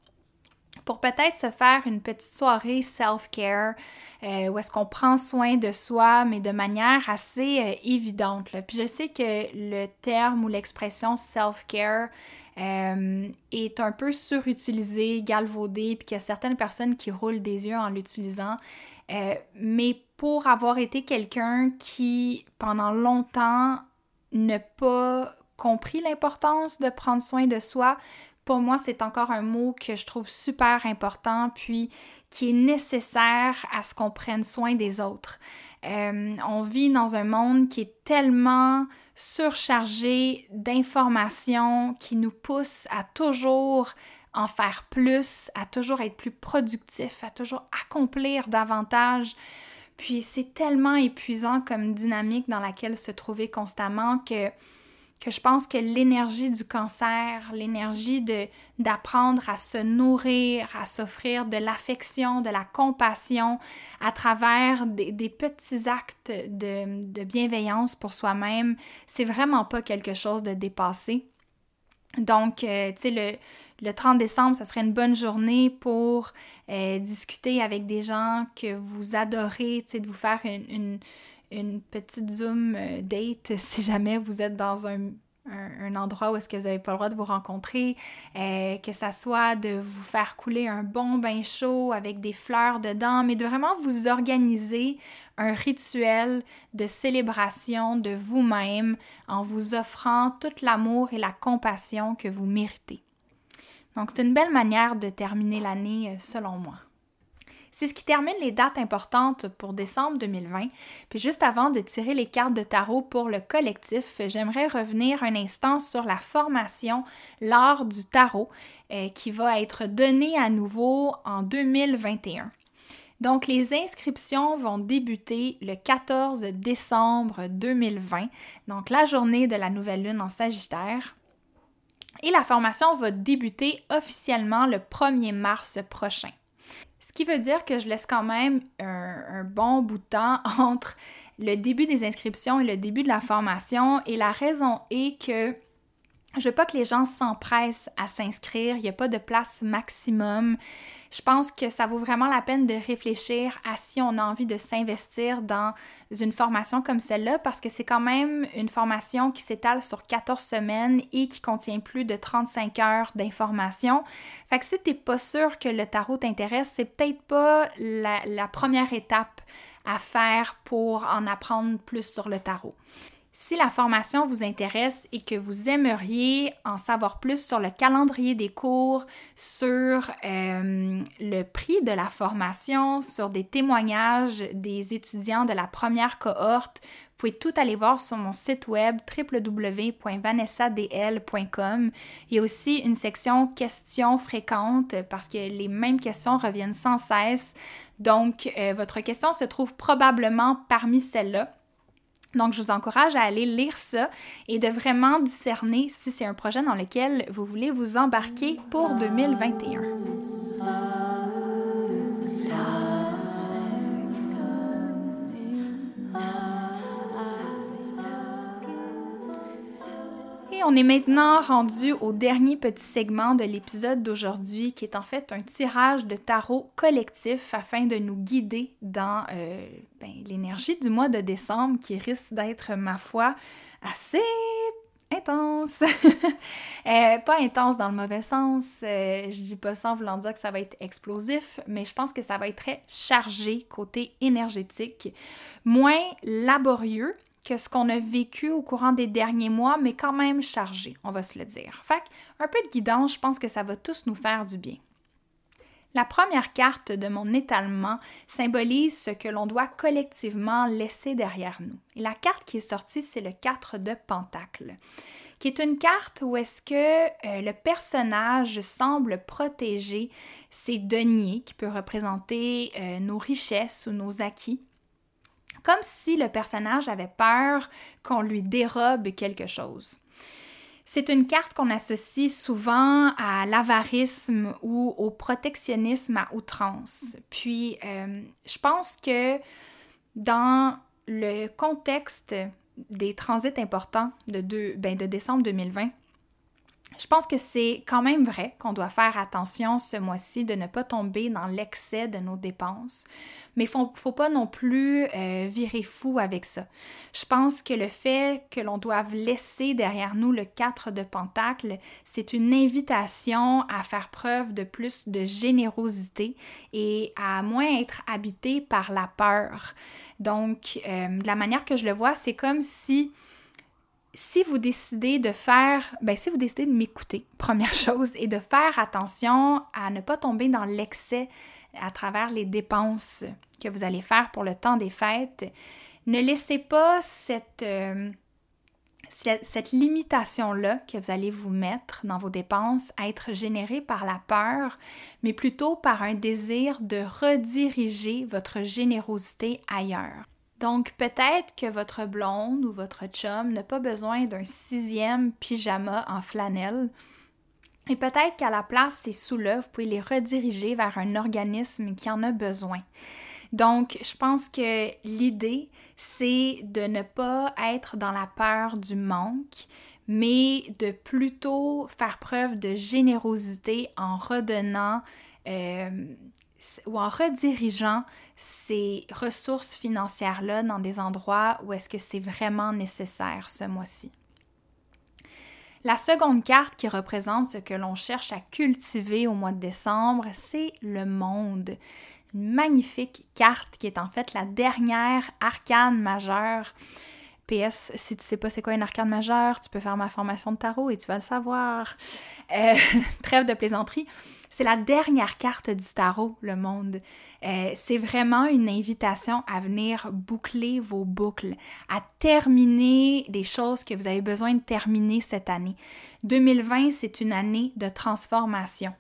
pour peut-être se faire une petite soirée self-care euh, où est-ce qu'on prend soin de soi, mais de manière assez euh, évidente. Puis je sais que le terme ou l'expression self-care euh, est un peu surutilisé, galvaudé, puis qu'il y a certaines personnes qui roulent des yeux en l'utilisant. mais pour avoir été quelqu'un qui, pendant longtemps, n'a pas compris l'importance de prendre soin de soi, pour moi, c'est encore un mot que je trouve super important, puis qui est nécessaire à ce qu'on prenne soin des autres. Euh, on vit dans un monde qui est tellement surchargé d'informations qui nous pousse à toujours en faire plus, à toujours être plus productif, à toujours accomplir davantage. Puis c'est tellement épuisant comme dynamique dans laquelle se trouver constamment que que je pense que l'énergie du cancer, l'énergie d'apprendre à se nourrir, à s'offrir de l'affection, de la compassion à travers des, petits actes de, bienveillance pour soi-même, c'est vraiment pas quelque chose de dépassé. Donc, euh, tu sais, le, 30 décembre, ça serait une bonne journée pour euh, discuter avec des gens que vous adorez, tu sais, de vous faire une petite Zoom euh, date si jamais vous êtes dans un, endroit où est-ce que vous n'avez pas le droit de vous rencontrer, euh, que ça soit de vous faire couler un bon bain chaud avec des fleurs dedans, mais de vraiment vous organiser un rituel de célébration de vous-même en vous offrant tout l'amour et la compassion que vous méritez. Donc c'est une belle manière de terminer l'année euh, selon moi. C'est ce qui termine les dates importantes pour décembre 2020. Puis juste avant de tirer les cartes de tarot pour le collectif, j'aimerais revenir un instant sur la formation L'art du tarot euh, qui va être donnée à nouveau en 2021. Donc, les inscriptions vont débuter le 14 décembre 2020, donc la journée de la nouvelle lune en Sagittaire. Et la formation va débuter officiellement le 1er mars prochain. Ce qui veut dire que je laisse quand même un, bon bout de temps entre le début des inscriptions et le début de la formation. Et la raison est que je veux pas que les gens s'empressent à s'inscrire, il n'y a pas de place maximum. Je pense que ça vaut vraiment la peine de réfléchir à si on a envie de s'investir dans une formation comme celle-là parce que c'est quand même une formation qui s'étale sur 14 semaines et qui contient plus de 35 heures d'information. Fait que si t'es pas sûr que le tarot t'intéresse, c'est peut-être pas la première étape à faire pour en apprendre plus sur le tarot. Si la formation vous intéresse et que vous aimeriez en savoir plus sur le calendrier des cours, sur euh, le prix de la formation, sur des témoignages des étudiants de la première cohorte, vous pouvez tout aller voir sur mon site web www.vanessadl.com. Il y a aussi une section questions fréquentes parce que les mêmes questions reviennent sans cesse. Donc, euh, votre question se trouve probablement parmi celles-là. Donc, je vous encourage à aller lire ça et de vraiment discerner si c'est un projet dans lequel vous voulez vous embarquer pour 2021. On est maintenant rendu au dernier petit segment de l'épisode d'aujourd'hui qui est en fait un tirage de tarot collectif afin de nous guider dans euh, ben, l'énergie du mois de décembre qui risque d'être, ma foi, assez intense. Euh, pas intense dans le mauvais sens. Euh, je dis pas ça en voulant dire que ça va être explosif, mais je pense que ça va être très chargé côté énergétique, moins laborieux que ce qu'on a vécu au courant des derniers mois, mais quand même chargé, on va se le dire. Fait un peu de guidance, je pense que ça va tous nous faire du bien. La première carte de mon étalement symbolise ce que l'on doit collectivement laisser derrière nous. Et la carte qui est sortie, c'est le 4 de Pentacle, qui est une carte où est-ce que euh, le personnage semble protéger ses deniers, qui peut représenter euh, nos richesses ou nos acquis, comme si le personnage avait peur qu'on lui dérobe quelque chose. C'est une carte qu'on associe souvent à l'avarisme ou au protectionnisme à outrance. Puis, euh, je pense que dans le contexte des transits importants de, ben, de décembre 2020, je pense que c'est quand même vrai qu'on doit faire attention ce mois-ci de ne pas tomber dans l'excès de nos dépenses, mais il ne faut pas non plus euh, virer fou avec ça. Je pense que le fait que l'on doive laisser derrière nous le 4 de Pentacle, c'est une invitation à faire preuve de plus de générosité et à moins être habité par la peur. Donc, euh, de la manière que je le vois, c'est comme si si vous décidez de faire, ben si vous décidez de m'écouter, première chose, et de faire attention à ne pas tomber dans l'excès à travers les dépenses que vous allez faire pour le temps des fêtes, ne laissez pas cette, euh, limitation-là que vous allez vous mettre dans vos dépenses être générée par la peur, mais plutôt par un désir de rediriger votre générosité ailleurs. Donc peut-être que votre blonde ou votre chum n'a pas besoin d'un sixième pyjama en flanelle. Et peut-être qu'à la place, ces sous-là, vous pouvez les rediriger vers un organisme qui en a besoin. Donc, je pense que l'idée, c'est de ne pas être dans la peur du manque, mais de plutôt faire preuve de générosité en redonnant euh, ou en redirigeant ces ressources financières-là dans des endroits où est-ce que c'est vraiment nécessaire ce mois-ci. La seconde carte qui représente ce que l'on cherche à cultiver au mois de décembre, c'est le monde. Une magnifique carte qui est en fait la dernière arcane majeure PS, si tu sais pas c'est quoi une arcane majeure, tu peux faire ma formation de tarot et tu vas le savoir. Euh, trêve de plaisanterie. C'est la dernière carte du tarot, le monde. Euh, c'est vraiment une invitation à venir boucler vos boucles, à terminer les choses que vous avez besoin de terminer cette année. 2020, c'est une année de transformation.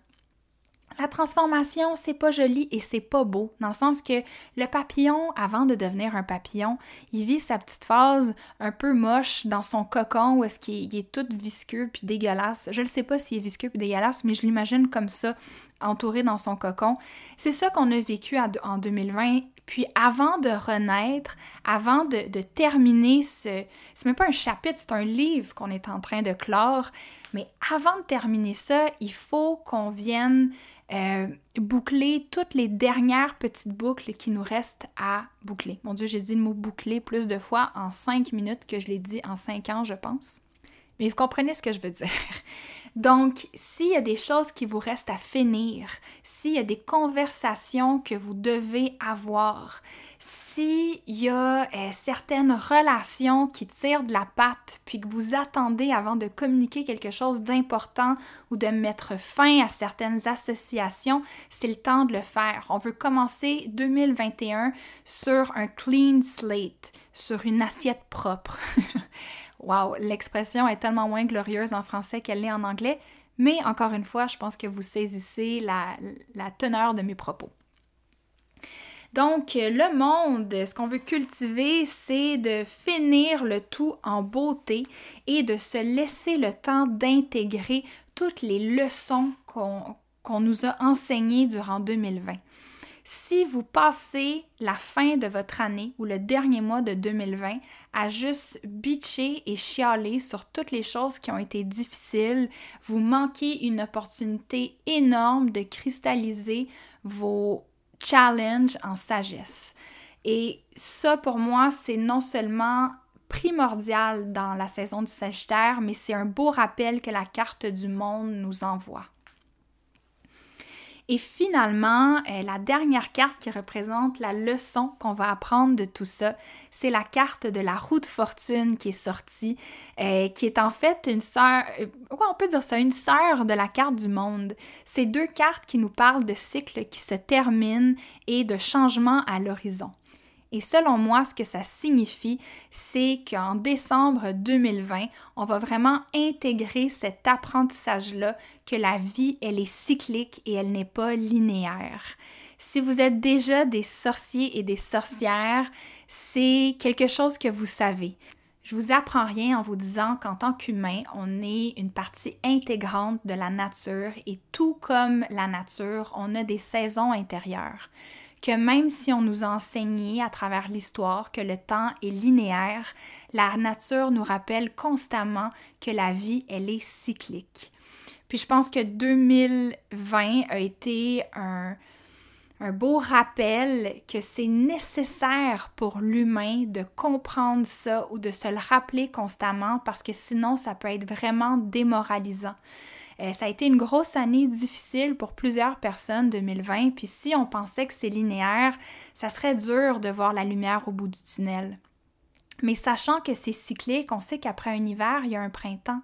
La transformation, c'est pas joli et c'est pas beau, dans le sens que le papillon, avant de devenir un papillon, il vit sa petite phase un peu moche dans son cocon où est-ce qu'il est tout visqueux puis dégueulasse. Je ne sais pas s'il est visqueux puis dégueulasse, mais je l'imagine comme ça, entouré dans son cocon. C'est ça qu'on a vécu en 2020. Puis avant de renaître, avant de, terminer ce... C'est même pas un chapitre, c'est un livre qu'on est en train de clore. Mais avant de terminer ça, il faut qu'on vienne euh, boucler toutes les dernières petites boucles qui nous restent à boucler. Mon Dieu, j'ai dit le mot boucler plus de fois en cinq minutes que je l'ai dit en cinq ans, je pense. Mais vous comprenez ce que je veux dire. Donc, s'il y a des choses qui vous restent à finir, s'il y a des conversations que vous devez avoir, s'il y a euh, certaines relations qui tirent de la patte, puis que vous attendez avant de communiquer quelque chose d'important ou de mettre fin à certaines associations, c'est le temps de le faire. On veut commencer 2021 sur un clean slate, sur une assiette propre. wow, l'expression est tellement moins glorieuse en français qu'elle l'est en anglais, mais encore une fois, je pense que vous saisissez la teneur de mes propos. Donc, le monde, ce qu'on veut cultiver, c'est de finir le tout en beauté et de se laisser le temps d'intégrer toutes les leçons qu'on nous a enseignées durant 2020. Si vous passez la fin de votre année ou le dernier mois de 2020 à juste bitcher et chialer sur toutes les choses qui ont été difficiles, vous manquez une opportunité énorme de cristalliser vos challenge en sagesse. Et ça, pour moi, c'est non seulement primordial dans la saison du Sagittaire, mais c'est un beau rappel que la carte du monde nous envoie. Et finalement, euh, la dernière carte qui représente la leçon qu'on va apprendre de tout ça, c'est la carte de la roue de fortune qui est sortie, euh, qui est en fait une sœur, euh, on peut dire ça, une sœur de la carte du monde. C'est deux cartes qui nous parlent de cycles qui se terminent et de changements à l'horizon. Et selon moi, ce que ça signifie, c'est qu'en décembre 2020, on va vraiment intégrer cet apprentissage-là que la vie, elle est cyclique et elle n'est pas linéaire. Si vous êtes déjà des sorciers et des sorcières, c'est quelque chose que vous savez. Je vous apprends rien en vous disant qu'en tant qu'humain, on est une partie intégrante de la nature et tout comme la nature, on a des saisons intérieures que même si on nous a enseigné à travers l'histoire que le temps est linéaire, la nature nous rappelle constamment que la vie, elle est cyclique. Puis je pense que 2020 a été un, un beau rappel que c'est nécessaire pour l'humain de comprendre ça ou de se le rappeler constamment parce que sinon ça peut être vraiment démoralisant. Euh, ça a été une grosse année difficile pour plusieurs personnes 2020, puis si on pensait que c'est linéaire, ça serait dur de voir la lumière au bout du tunnel. Mais sachant que c'est cyclique, on sait qu'après un hiver, il y a un printemps.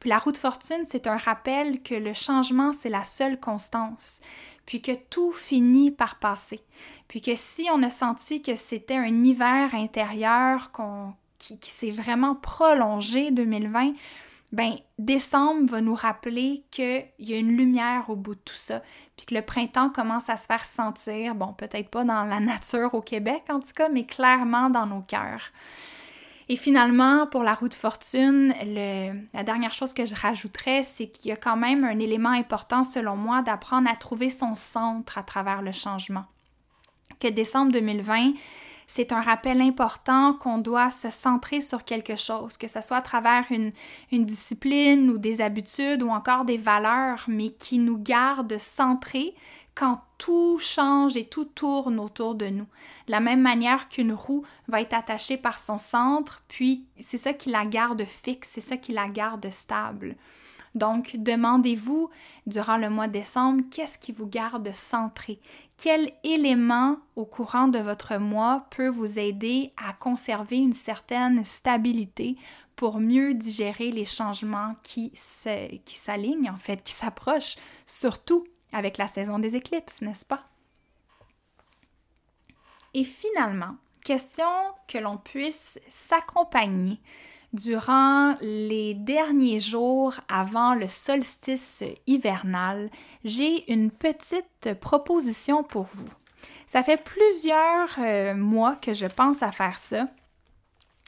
Puis la roue de fortune, c'est un rappel que le changement, c'est la seule constance, puis que tout finit par passer. Puis que si on a senti que c'était un hiver intérieur qui s'est vraiment prolongé 2020, ben décembre va nous rappeler qu'il y a une lumière au bout de tout ça, puis que le printemps commence à se faire sentir, bon, peut-être pas dans la nature au Québec en tout cas, mais clairement dans nos cœurs. Et finalement, pour la roue de fortune, la dernière chose que je rajouterais, c'est qu'il y a quand même un élément important selon moi d'apprendre à trouver son centre à travers le changement. Que décembre 2020, c'est un rappel important qu'on doit se centrer sur quelque chose, que ce soit à travers une, discipline ou des habitudes ou encore des valeurs, mais qui nous gardent centrés quand tout change et tout tourne autour de nous. De la même manière qu'une roue va être attachée par son centre, puis c'est ça qui la garde fixe, c'est ça qui la garde stable. Donc, demandez-vous durant le mois de décembre, qu'est-ce qui vous garde centré? Quel élément au courant de votre mois peut vous aider à conserver une certaine stabilité pour mieux digérer les changements qui s'alignent, en fait, qui s'approchent, surtout avec la saison des éclipses, n'est-ce pas? Et finalement, question que l'on puisse s'accompagner durant les derniers jours avant le solstice hivernal, j'ai une petite proposition pour vous. Ça fait plusieurs euh, mois que je pense à faire ça.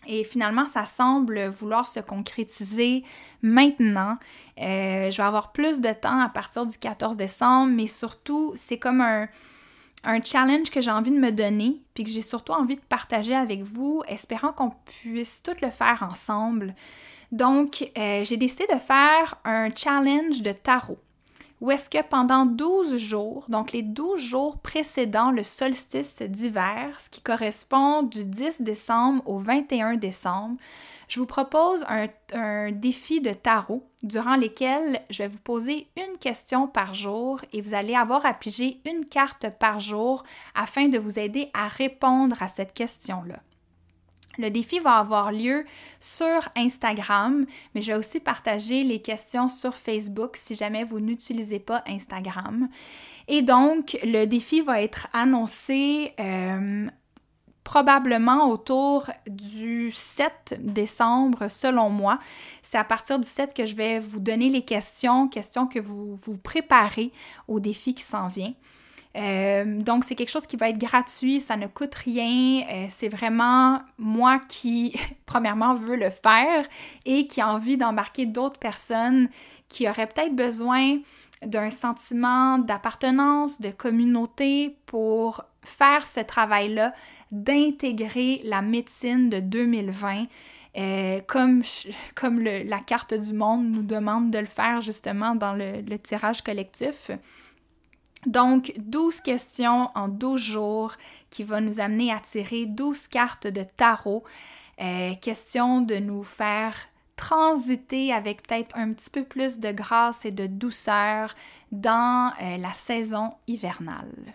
Et finalement, ça semble vouloir se concrétiser maintenant. Euh, je vais avoir plus de temps à partir du 14 décembre, mais surtout, c'est comme un, un challenge que j'ai envie de me donner, puis que j'ai surtout envie de partager avec vous, espérant qu'on puisse tout le faire ensemble. Donc, euh, j'ai décidé de faire un challenge de tarot, où est-ce que pendant 12 jours, donc les 12 jours précédant le solstice d'hiver, ce qui correspond du 10 décembre au 21 décembre, je vous propose un, défi de tarot durant lequel je vais vous poser une question par jour et vous allez avoir à piger une carte par jour afin de vous aider à répondre à cette question-là. Le défi va avoir lieu sur Instagram, mais je vais aussi partager les questions sur Facebook si jamais vous n'utilisez pas Instagram. Et donc, le défi va être annoncé euh, probablement autour du 7 décembre, selon moi. C'est à partir du 7 que je vais vous donner les questions, questions que vous vous préparez au défi qui s'en vient. Euh, donc, c'est quelque chose qui va être gratuit, ça ne coûte rien. Euh, c'est vraiment moi qui, premièrement, veux le faire et qui a envie d'embarquer d'autres personnes qui auraient peut-être besoin d'un sentiment d'appartenance, de communauté pour faire ce travail-là d'intégrer la médecine de 2020 euh, comme, comme la carte du monde nous demande de le faire justement dans le, tirage collectif. Donc, 12 questions en 12 jours qui vont nous amener à tirer 12 cartes de tarot. Euh, question de nous faire transiter avec peut-être un petit peu plus de grâce et de douceur dans euh, la saison hivernale.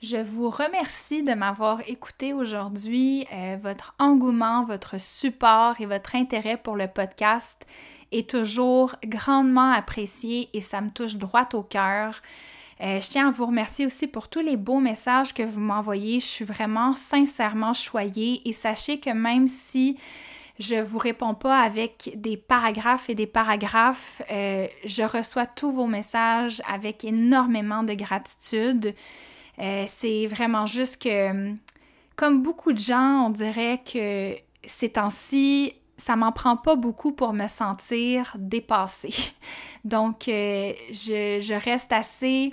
Je vous remercie de m'avoir écouté aujourd'hui. Euh, votre engouement, votre support et votre intérêt pour le podcast est toujours grandement apprécié et ça me touche droit au cœur. Euh, je tiens à vous remercier aussi pour tous les beaux messages que vous m'envoyez. Je suis vraiment sincèrement choyée et sachez que même si je vous réponds pas avec des paragraphes et des paragraphes, euh, je reçois tous vos messages avec énormément de gratitude. Euh, c'est vraiment juste que, comme beaucoup de gens, on dirait que ces temps-ci, ça m'en prend pas beaucoup pour me sentir dépassée. Donc, euh, je, reste assez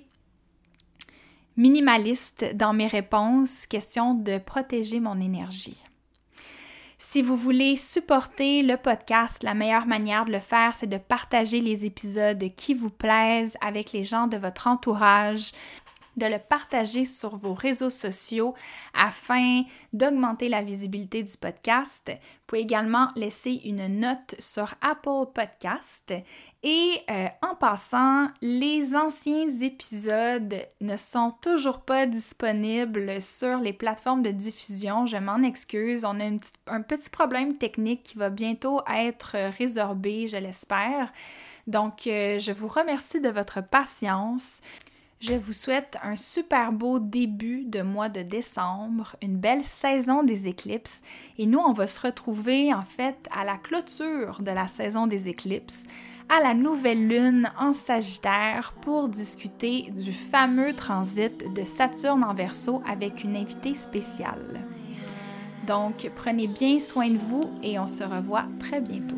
minimaliste dans mes réponses, question de protéger mon énergie. Si vous voulez supporter le podcast, la meilleure manière de le faire, c'est de partager les épisodes qui vous plaisent avec les gens de votre entourage de le partager sur vos réseaux sociaux afin d'augmenter la visibilité du podcast. Vous pouvez également laisser une note sur Apple Podcast. Et euh, en passant, les anciens épisodes ne sont toujours pas disponibles sur les plateformes de diffusion. Je m'en excuse. On a un petit problème technique qui va bientôt être résorbé, je l'espère. Donc, euh, je vous remercie de votre patience. Je vous souhaite un super beau début de mois de décembre, une belle saison des éclipses et nous, on va se retrouver en fait à la clôture de la saison des éclipses, à la nouvelle lune en Sagittaire pour discuter du fameux transit de Saturne en Verseau avec une invitée spéciale. Donc, prenez bien soin de vous et on se revoit très bientôt.